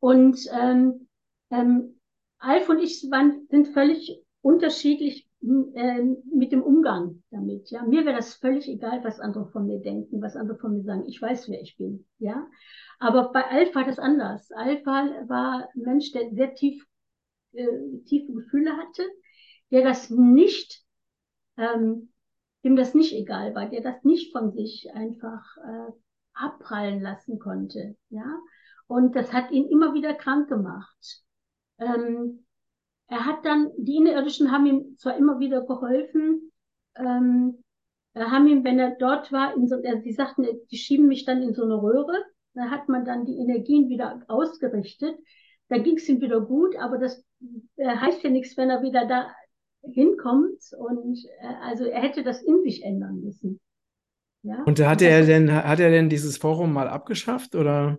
Und ähm, ähm, Alf und ich waren, sind völlig unterschiedlich äh, mit dem Umgang damit. Ja, mir wäre das völlig egal, was andere von mir denken, was andere von mir sagen. Ich weiß, wer ich bin. Ja, aber bei Alf war das anders. Alf war, war ein Mensch, der sehr tief, äh, tiefe Gefühle hatte, der das nicht, ähm, dem das nicht egal war, der das nicht von sich einfach äh, abprallen lassen konnte. Ja, und das hat ihn immer wieder krank gemacht. Ähm, er hat dann, die Innerirdischen haben ihm zwar immer wieder geholfen, ähm, haben ihm, wenn er dort war, in so, also die sagten, die schieben mich dann in so eine Röhre, da hat man dann die Energien wieder ausgerichtet, da ging es ihm wieder gut, aber das äh, heißt ja nichts, wenn er wieder da hinkommt und äh, also er hätte das in sich ändern müssen. Ja? Und hat er denn, hat er denn dieses Forum mal abgeschafft oder?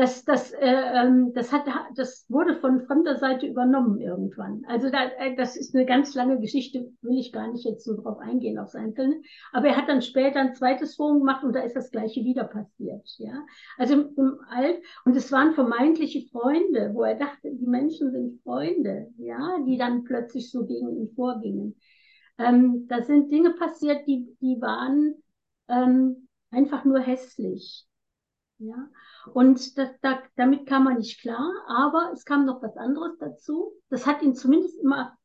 Das, das, äh, ähm, das, hat, das wurde von fremder Seite übernommen irgendwann. Also da, äh, das ist eine ganz lange Geschichte, will ich gar nicht jetzt so drauf eingehen, aufs Einzelne. Aber er hat dann später ein zweites Forum gemacht und da ist das Gleiche wieder passiert. Ja, Also im, im Alt, und es waren vermeintliche Freunde, wo er dachte, die Menschen sind Freunde, ja, die dann plötzlich so gegen ihn vorgingen. Ähm, da sind Dinge passiert, die, die waren ähm, einfach nur hässlich. Ja, und das, da, damit kam er nicht klar, aber es kam noch was anderes dazu. Das hat ihn zumindest immer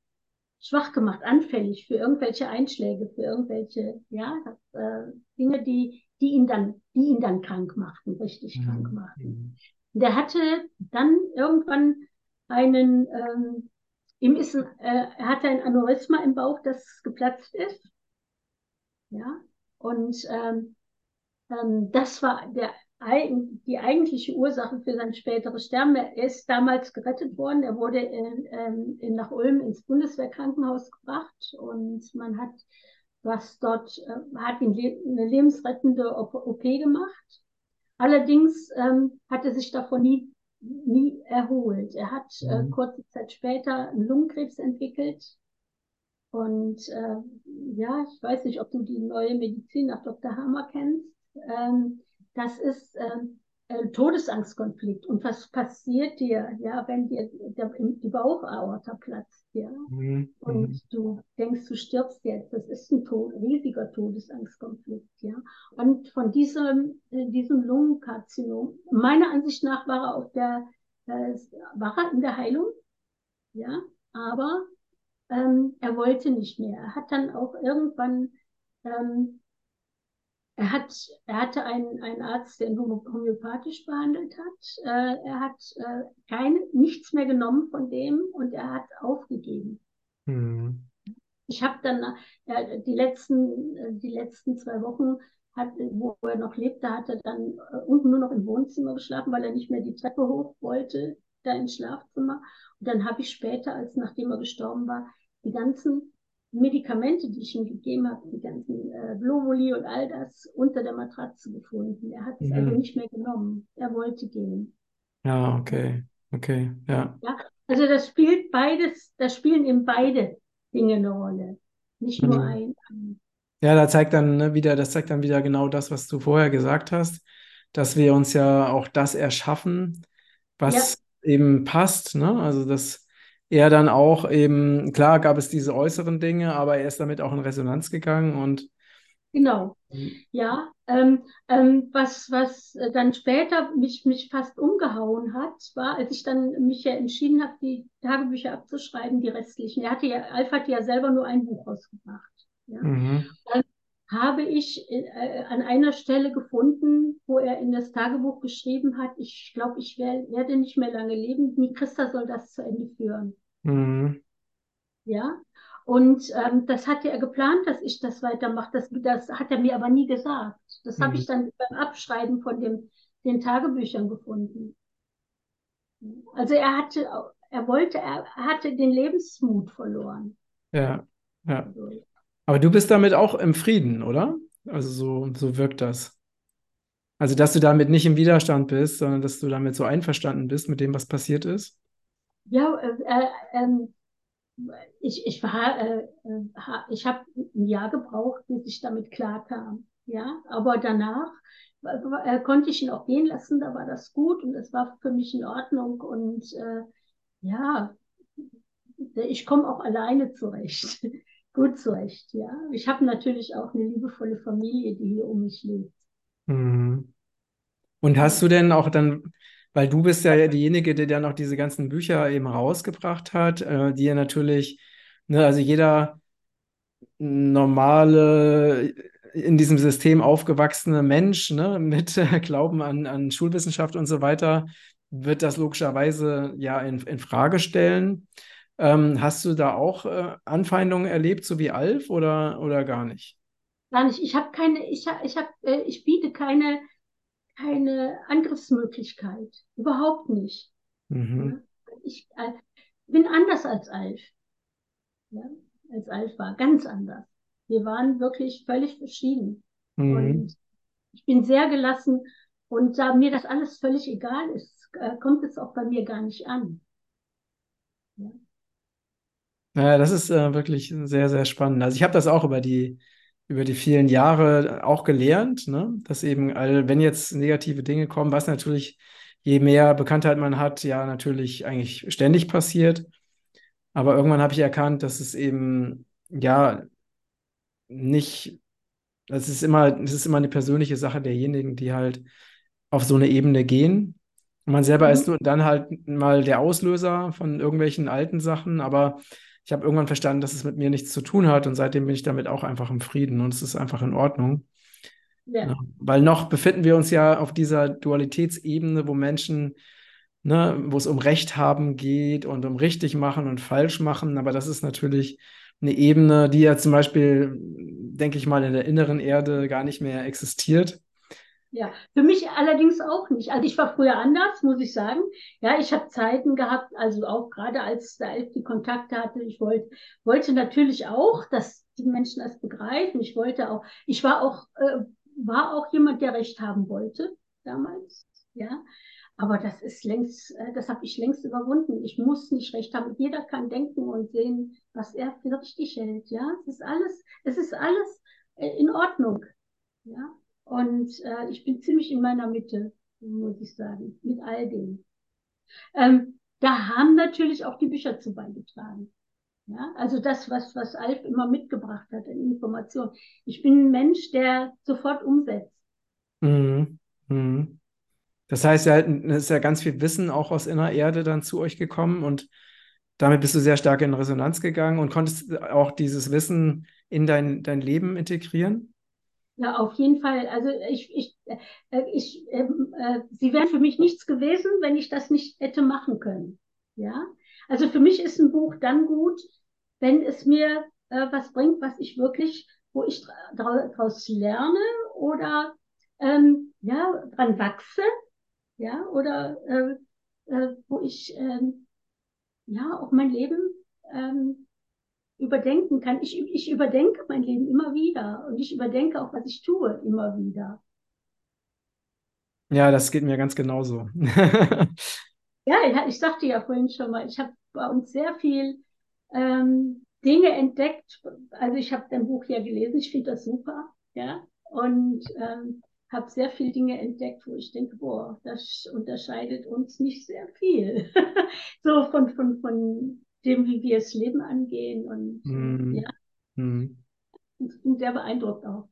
schwach gemacht, anfällig für irgendwelche Einschläge, für irgendwelche ja, äh, Dinge, die, die ihn dann, die ihn dann krank machten, richtig mhm. krank machten. Der hatte dann irgendwann einen, ähm, ihm ist ein, äh, er hatte ein Aneurysma im Bauch, das geplatzt ist. Ja, und ähm, ähm, das war der die eigentliche Ursache für sein späteres Sterben. Er ist damals gerettet worden. Er wurde in, ähm, in, nach Ulm ins Bundeswehrkrankenhaus gebracht und man hat was dort, äh, hat ihn le eine lebensrettende OP gemacht. Allerdings ähm, hat er sich davon nie, nie erholt. Er hat äh, mhm. äh, kurze Zeit später einen Lungenkrebs entwickelt. Und äh, ja, ich weiß nicht, ob du die neue Medizin nach Dr. Hammer kennst. Ähm, das ist ähm, ein Todesangstkonflikt. Und was passiert dir, ja, wenn dir der, die Bauchaorta platzt, ja? Mhm. Und du denkst, du stirbst jetzt. Das ist ein Tod, riesiger Todesangstkonflikt, ja. Und von diesem, äh, diesem Lungenkarzinom, meiner Ansicht nach war er auf der äh, war er in der Heilung, ja, aber ähm, er wollte nicht mehr. Er hat dann auch irgendwann, ähm, er, hat, er hatte einen, einen Arzt, der ihn homöopathisch behandelt hat. Äh, er hat äh, keine, nichts mehr genommen von dem und er hat aufgegeben. Mhm. Ich habe dann äh, die, letzten, die letzten zwei Wochen, hat, wo er noch lebte, hat er dann äh, unten nur noch im Wohnzimmer geschlafen, weil er nicht mehr die Treppe hoch wollte, da ins Schlafzimmer. Und dann habe ich später, als nachdem er gestorben war, die ganzen Medikamente, die ich ihm gegeben habe, die ganzen äh, Globuli und all das unter der Matratze gefunden. Er hat es mhm. also nicht mehr genommen. Er wollte gehen. Ja, okay. Okay, ja. ja. Also das spielt beides, das spielen eben beide Dinge eine Rolle. Nicht nur mhm. ein. Ja, da zeigt dann ne, wieder, das zeigt dann wieder genau das, was du vorher gesagt hast, dass wir uns ja auch das erschaffen, was ja. eben passt. Ne? Also dass er dann auch eben, klar gab es diese äußeren Dinge, aber er ist damit auch in Resonanz gegangen und Genau, mhm. ja. Ähm, ähm, was, was dann später mich, mich fast umgehauen hat, war, als ich dann mich ja entschieden habe, die Tagebücher abzuschreiben, die restlichen. Er hatte ja, Alf hatte ja selber nur ein Buch rausgebracht. Ja. Mhm. Dann habe ich äh, an einer Stelle gefunden, wo er in das Tagebuch geschrieben hat, ich glaube, ich wär, werde nicht mehr lange leben, nie Christa soll das zu Ende führen. Mhm. Ja, und ähm, das hatte er geplant, dass ich das weitermache. Das, das hat er mir aber nie gesagt. Das mhm. habe ich dann beim Abschreiben von dem, den Tagebüchern gefunden. Also er hatte, er wollte, er hatte den Lebensmut verloren. Ja, ja. Aber du bist damit auch im Frieden, oder? Also so, so wirkt das. Also, dass du damit nicht im Widerstand bist, sondern dass du damit so einverstanden bist mit dem, was passiert ist? Ja, äh, äh, ähm, ich, ich war, äh, äh ich habe ein Jahr gebraucht, bis ich damit klarkam. Ja, aber danach äh, konnte ich ihn auch gehen lassen, da war das gut und es war für mich in Ordnung und äh, ja, ich komme auch alleine zurecht, gut zurecht. Ja, ich habe natürlich auch eine liebevolle Familie, die hier um mich lebt. Mhm. Und hast du denn auch dann weil du bist ja diejenige, der dann auch diese ganzen Bücher eben rausgebracht hat, äh, die ja natürlich, ne, also jeder normale in diesem System aufgewachsene Mensch ne, [laughs] mit äh, Glauben an, an Schulwissenschaft und so weiter, wird das logischerweise ja in, in Frage stellen. Ähm, hast du da auch äh, Anfeindungen erlebt, so wie Alf, oder, oder gar nicht? Gar nicht. Ich habe keine, ich habe, ich habe, äh, ich biete keine keine Angriffsmöglichkeit. Überhaupt nicht. Mhm. Ich äh, bin anders als Alf. Ja, als Alf war, ganz anders. Wir waren wirklich völlig verschieden. Mhm. Und ich bin sehr gelassen und da mir das alles völlig egal ist, äh, kommt es auch bei mir gar nicht an. Ja. Das ist äh, wirklich sehr, sehr spannend. Also ich habe das auch über die über die vielen Jahre auch gelernt, ne? dass eben, all, wenn jetzt negative Dinge kommen, was natürlich, je mehr Bekanntheit man hat, ja natürlich eigentlich ständig passiert. Aber irgendwann habe ich erkannt, dass es eben, ja, nicht, das ist immer, das ist immer eine persönliche Sache derjenigen, die halt auf so eine Ebene gehen. Und man selber mhm. ist dann halt mal der Auslöser von irgendwelchen alten Sachen, aber ich habe irgendwann verstanden, dass es mit mir nichts zu tun hat und seitdem bin ich damit auch einfach im Frieden und es ist einfach in Ordnung. Ja. Ja, weil noch befinden wir uns ja auf dieser Dualitätsebene, wo Menschen, ne, wo es um Recht haben geht und um richtig machen und falsch machen, aber das ist natürlich eine Ebene, die ja zum Beispiel, denke ich mal, in der inneren Erde gar nicht mehr existiert. Ja, für mich allerdings auch nicht. Also ich war früher anders, muss ich sagen. Ja, ich habe Zeiten gehabt, also auch gerade als da die Kontakte hatte, ich wollte, wollte natürlich auch, dass die Menschen das begreifen. Ich wollte auch, ich war auch, äh, war auch jemand, der Recht haben wollte damals. Ja, aber das ist längst, äh, das habe ich längst überwunden. Ich muss nicht Recht haben. Jeder kann denken und sehen, was er für richtig hält. Ja, es ist alles, es ist alles äh, in Ordnung. Ja, und äh, ich bin ziemlich in meiner Mitte, muss ich sagen, mit all dem. Ähm, da haben natürlich auch die Bücher zu beigetragen. Ja, also das, was, was Alf immer mitgebracht hat in Information. Ich bin ein Mensch, der sofort umsetzt. Mhm. Mhm. Das heißt, ja, es ist ja ganz viel Wissen auch aus inner Erde dann zu euch gekommen und damit bist du sehr stark in Resonanz gegangen und konntest auch dieses Wissen in dein, dein Leben integrieren? Ja, auf jeden Fall. Also ich, ich, äh, ich, ähm, äh, sie wären für mich nichts gewesen, wenn ich das nicht hätte machen können. Ja, also für mich ist ein Buch dann gut, wenn es mir äh, was bringt, was ich wirklich, wo ich daraus lerne oder ähm, ja dran wachse, ja oder äh, äh, wo ich ähm, ja auch mein Leben ähm, überdenken kann. Ich, ich überdenke mein Leben immer wieder und ich überdenke auch, was ich tue, immer wieder. Ja, das geht mir ganz genauso. [laughs] ja, ich sagte ja vorhin schon mal, ich habe bei uns sehr viel ähm, Dinge entdeckt. Also ich habe dein Buch ja gelesen, ich finde das super, ja, und ähm, habe sehr viele Dinge entdeckt, wo ich denke, boah, das unterscheidet uns nicht sehr viel. [laughs] so von, von, von dem, wie wir das Leben angehen. Und mm. ja, ich bin sehr beeindruckt auch.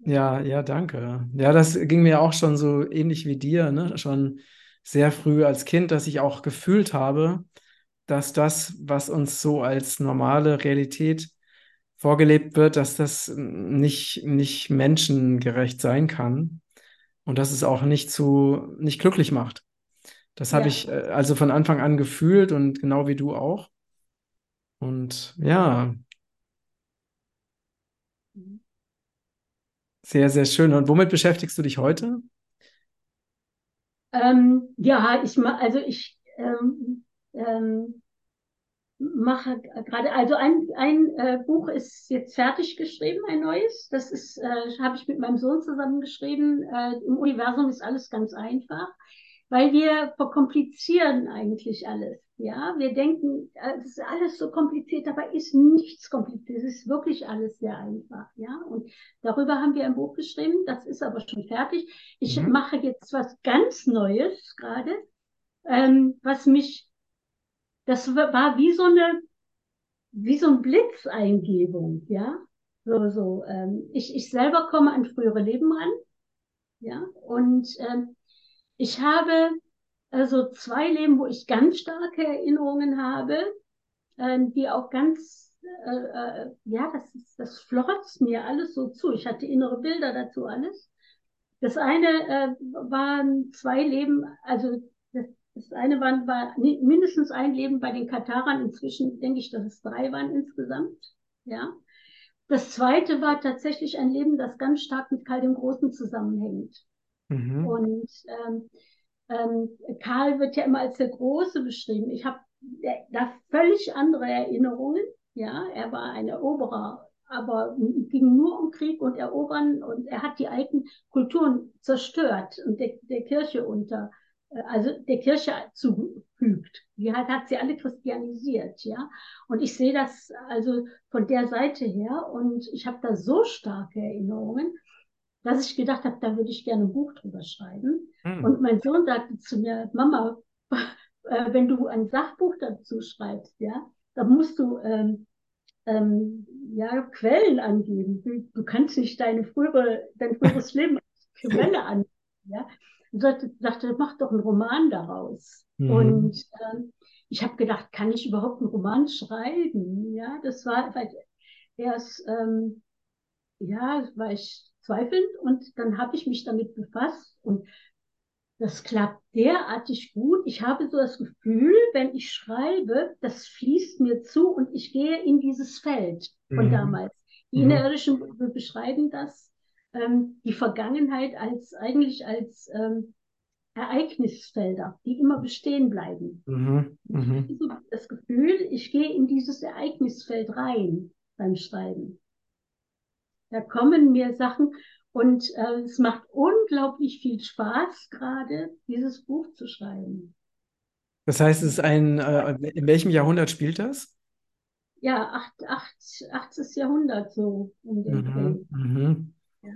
Ja, ja, danke. Ja, das ging mir auch schon so ähnlich wie dir, ne? Schon sehr früh als Kind, dass ich auch gefühlt habe, dass das, was uns so als normale Realität vorgelebt wird, dass das nicht, nicht menschengerecht sein kann und dass es auch nicht zu, nicht glücklich macht. Das ja. habe ich äh, also von Anfang an gefühlt und genau wie du auch. Und ja, sehr, sehr schön. Und womit beschäftigst du dich heute? Ähm, ja, ich also ich ähm, ähm, mache gerade, also ein, ein äh, Buch ist jetzt fertig geschrieben, ein neues. Das ist, äh, habe ich mit meinem Sohn zusammen geschrieben. Äh, Im Universum ist alles ganz einfach weil wir verkomplizieren eigentlich alles. Ja, wir denken, es ist alles so kompliziert, aber ist nichts kompliziert. Es ist wirklich alles sehr einfach. Ja, und darüber haben wir ein Buch geschrieben. Das ist aber schon fertig. Ich mhm. mache jetzt was ganz Neues gerade, ähm, was mich, das war wie so eine, wie so ein Blitzeingebung. Ja, so, so. Ähm, ich, ich selber komme an frühere Leben ran. Ja, und ähm, ich habe also zwei Leben, wo ich ganz starke Erinnerungen habe, äh, die auch ganz, äh, äh, ja, das, ist, das flotzt mir alles so zu. Ich hatte innere Bilder dazu alles. Das eine äh, waren zwei Leben, also das, das eine war, war mindestens ein Leben bei den Katarern. Inzwischen denke ich, dass es drei waren insgesamt. Ja. Das zweite war tatsächlich ein Leben, das ganz stark mit Karl dem Großen zusammenhängt. Mhm. Und ähm, ähm, Karl wird ja immer als der Große beschrieben. Ich habe da völlig andere Erinnerungen. Ja, er war ein Eroberer, aber ging nur um Krieg und Erobern und er hat die alten Kulturen zerstört und der, der Kirche unter, äh, also der Kirche zufügt. Die hat, hat sie alle christianisiert, ja. Und ich sehe das also von der Seite her und ich habe da so starke Erinnerungen dass ich gedacht habe, da würde ich gerne ein Buch drüber schreiben. Mhm. Und mein Sohn sagte zu mir, Mama, [laughs] äh, wenn du ein Sachbuch dazu schreibst, ja, dann musst du ähm, ähm, ja, Quellen angeben. Du, du, kannst nicht deine frühere, dein früheres Leben als Quelle [laughs] angeben. Ja? Und sagte, sagte, mach doch einen Roman daraus. Mhm. Und ähm, ich habe gedacht, kann ich überhaupt einen Roman schreiben? Ja, das war weil erst, ähm, ja, war ich zweifelnd und dann habe ich mich damit befasst und das klappt derartig gut. Ich habe so das Gefühl, wenn ich schreibe, das fließt mir zu und ich gehe in dieses Feld von mhm. damals. Die mhm. Innerirdischen beschreiben das, ähm, die Vergangenheit als eigentlich als ähm, Ereignisfelder, die immer bestehen bleiben. Mhm. Mhm. Ich habe das Gefühl, ich gehe in dieses Ereignisfeld rein beim Schreiben. Da kommen mir Sachen und äh, es macht unglaublich viel Spaß, gerade dieses Buch zu schreiben. Das heißt, es ist ein, äh, in welchem Jahrhundert spielt das? Ja, 8, 8, 8. Jahrhundert so um den mhm, mhm. Ja.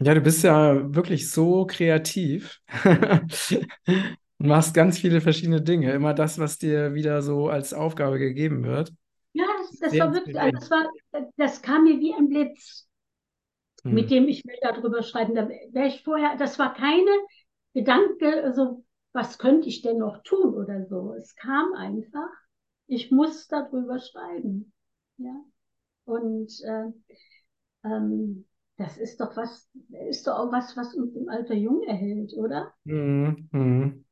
ja, du bist ja wirklich so kreativ [laughs] und machst ganz viele verschiedene Dinge. Immer das, was dir wieder so als Aufgabe gegeben wird. Ja, das, das war wirklich, also das, war, das kam mir wie ein Blitz, hm. mit dem ich will darüber schreiben. Da wäre ich vorher, das war keine Gedanke, also was könnte ich denn noch tun oder so. Es kam einfach, ich muss darüber schreiben. Ja. Und äh, ähm, das ist doch was, ist doch auch was, was uns im Alter jung erhält, oder? Mhm. Mhm.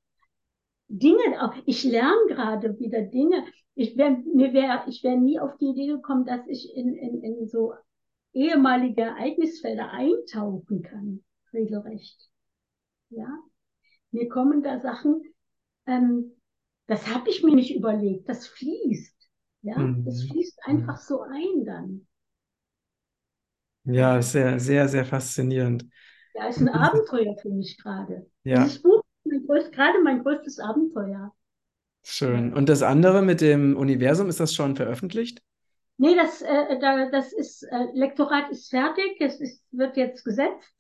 Dinge, ich lerne gerade wieder Dinge. Ich wäre mir wär, ich wär nie auf die Idee gekommen, dass ich in, in, in so ehemalige Ereignisfelder eintauchen kann, regelrecht. Ja, mir kommen da Sachen, ähm, das habe ich mir nicht überlegt, das fließt. Ja, Mhm. das fließt einfach so ein dann. Ja, sehr, sehr, sehr faszinierend. Ja, ist ein [laughs] Abenteuer für mich gerade. Ja, Dieses Buch ist mein größt, gerade mein größtes Abenteuer. Schön. Und das andere mit dem Universum, ist das schon veröffentlicht? Nee, das, äh, da, das ist, äh, Lektorat ist fertig, es ist, wird jetzt gesetzt.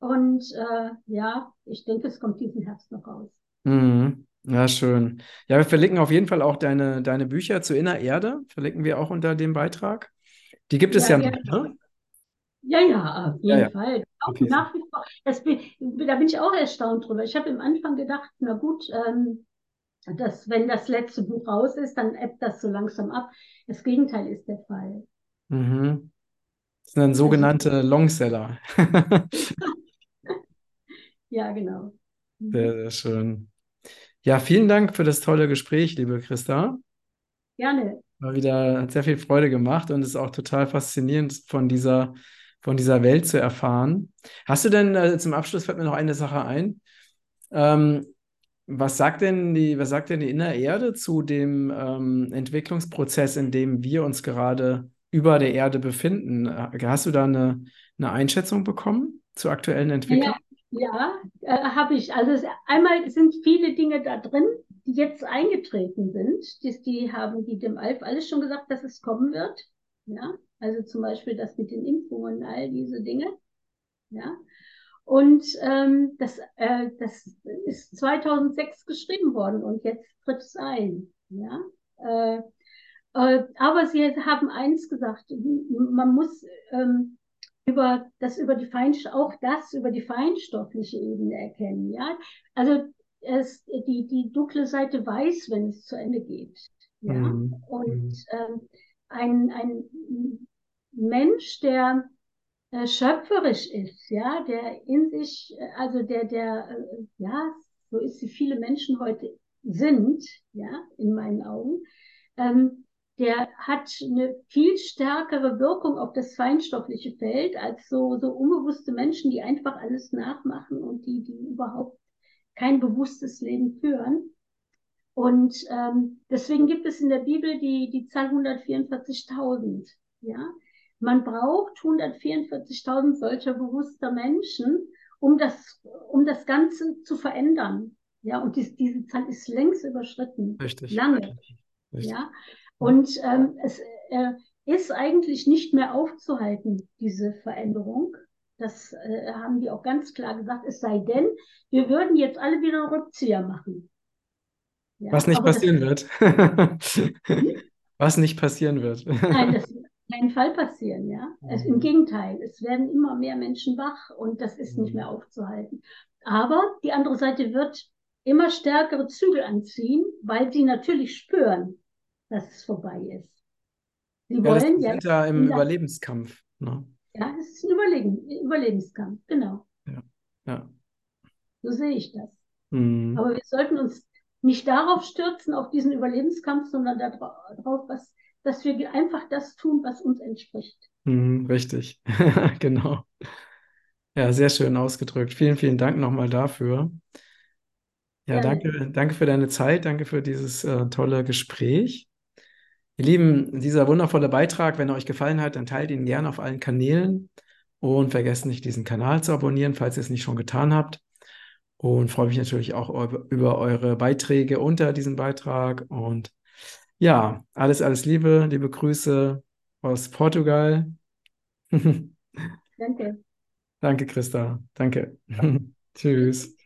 Und äh, ja, ich denke, es kommt diesen Herbst noch raus. Mhm. Ja, schön. Ja, wir verlinken auf jeden Fall auch deine, deine Bücher zu Inner Erde, verlinken wir auch unter dem Beitrag. Die gibt es Ja, ja ja, noch, ne? ja, ja, auf Ja, jeden ja. Fall. Auch Okay. nach wie vor. Bin, da bin ich auch erstaunt drüber. Ich habe im Anfang gedacht, na gut, ähm, dass wenn das letzte Buch raus ist, dann ebbt das so langsam ab. Das Gegenteil ist der Fall. Mhm. Das sind dann sogenannte Longseller. [laughs] ja, genau. Mhm. Sehr, sehr schön. Ja, vielen Dank für das tolle Gespräch, liebe Christa. Gerne. War wieder, hat sehr viel Freude gemacht und ist auch total faszinierend von dieser, von dieser Welt zu erfahren. Hast du denn, äh, zum Abschluss fällt mir noch eine Sache ein. Ähm, was sagt denn die, was sagt denn die innere Erde zu dem ähm, Entwicklungsprozess, in dem wir uns gerade über der Erde befinden? Äh, Hast du da eine, eine Einschätzung bekommen zur aktuellen Ja, Entwicklung? ja, äh, habe ich. Also einmal sind viele Dinge da drin, die jetzt eingetreten sind. Die, die haben die dem Alf alles schon gesagt, dass es kommen wird. Ja, also zum Beispiel das mit den Impfungen, all diese Dinge. Ja, und ähm, das, äh, das ist 2006 geschrieben worden und jetzt tritt es ein. Ja, äh, äh, aber sie haben eins gesagt: Man muss ähm, über das über die Fein, auch das über die feinstoffliche Ebene erkennen. Ja, also es, die, die dunkle Seite weiß, wenn es zu Ende geht. Ja, Mhm. und Mhm. ähm, ein, ein Mensch, der äh, schöpferisch ist, ja, der in sich, äh, also der, der, äh, ja, so ist wie viele Menschen heute sind, ja, in meinen Augen, ähm, der hat eine viel stärkere Wirkung auf das feinstoffliche Feld als so, so unbewusste Menschen, die einfach alles nachmachen und die, die überhaupt kein bewusstes Leben führen. Und ähm, deswegen gibt es in der Bibel die, die Zahl 144.000. Ja, man braucht 144.000 solcher bewusster Menschen, um das, um das Ganze zu verändern. Ja, und dies, diese Zahl ist längst überschritten. Richtig. Lange. Richtig. Ja, und ähm, es äh, ist eigentlich nicht mehr aufzuhalten, diese Veränderung. Das äh, haben die auch ganz klar gesagt. Es sei denn, wir würden jetzt alle wieder einen Rückzieher machen. Ja, Was nicht aber das, passieren wird. [laughs] Was nicht passieren wird. nein, das [laughs] keinen Fall passieren. Ja, es, im Gegenteil, es werden immer mehr Menschen wach und das ist nicht mehr aufzuhalten. Aber die andere Seite wird immer stärkere Zügel anziehen, weil sie natürlich spüren, dass es vorbei ist. Sie Ja, das wollen ja, sind ja im Ja. Überlebenskampf. Ne? ja, es ist ein Überleben, Überlebenskampf, genau. Ja. So sehe ich das. Mhm. Aber wir sollten uns nicht darauf stürzen, auf diesen Überlebenskampf, sondern darauf, was, dass wir einfach das tun, was uns entspricht. Mhm, richtig. [laughs] Genau. Ja, sehr schön ausgedrückt. Vielen, vielen Dank nochmal dafür. Ja, danke, danke für deine Zeit, danke für dieses äh, tolle Gespräch. Ihr Lieben, dieser wundervolle Beitrag, wenn er euch gefallen hat, dann teilt ihn gerne auf allen Kanälen und vergesst nicht, diesen Kanal zu abonnieren, falls ihr es nicht schon getan habt. Und freue mich natürlich auch über eure Beiträge unter diesem Beitrag. Und ja, alles, alles Liebe, liebe Grüße aus Portugal. [laughs] Danke. Danke, Christa. Danke. [laughs] Tschüss.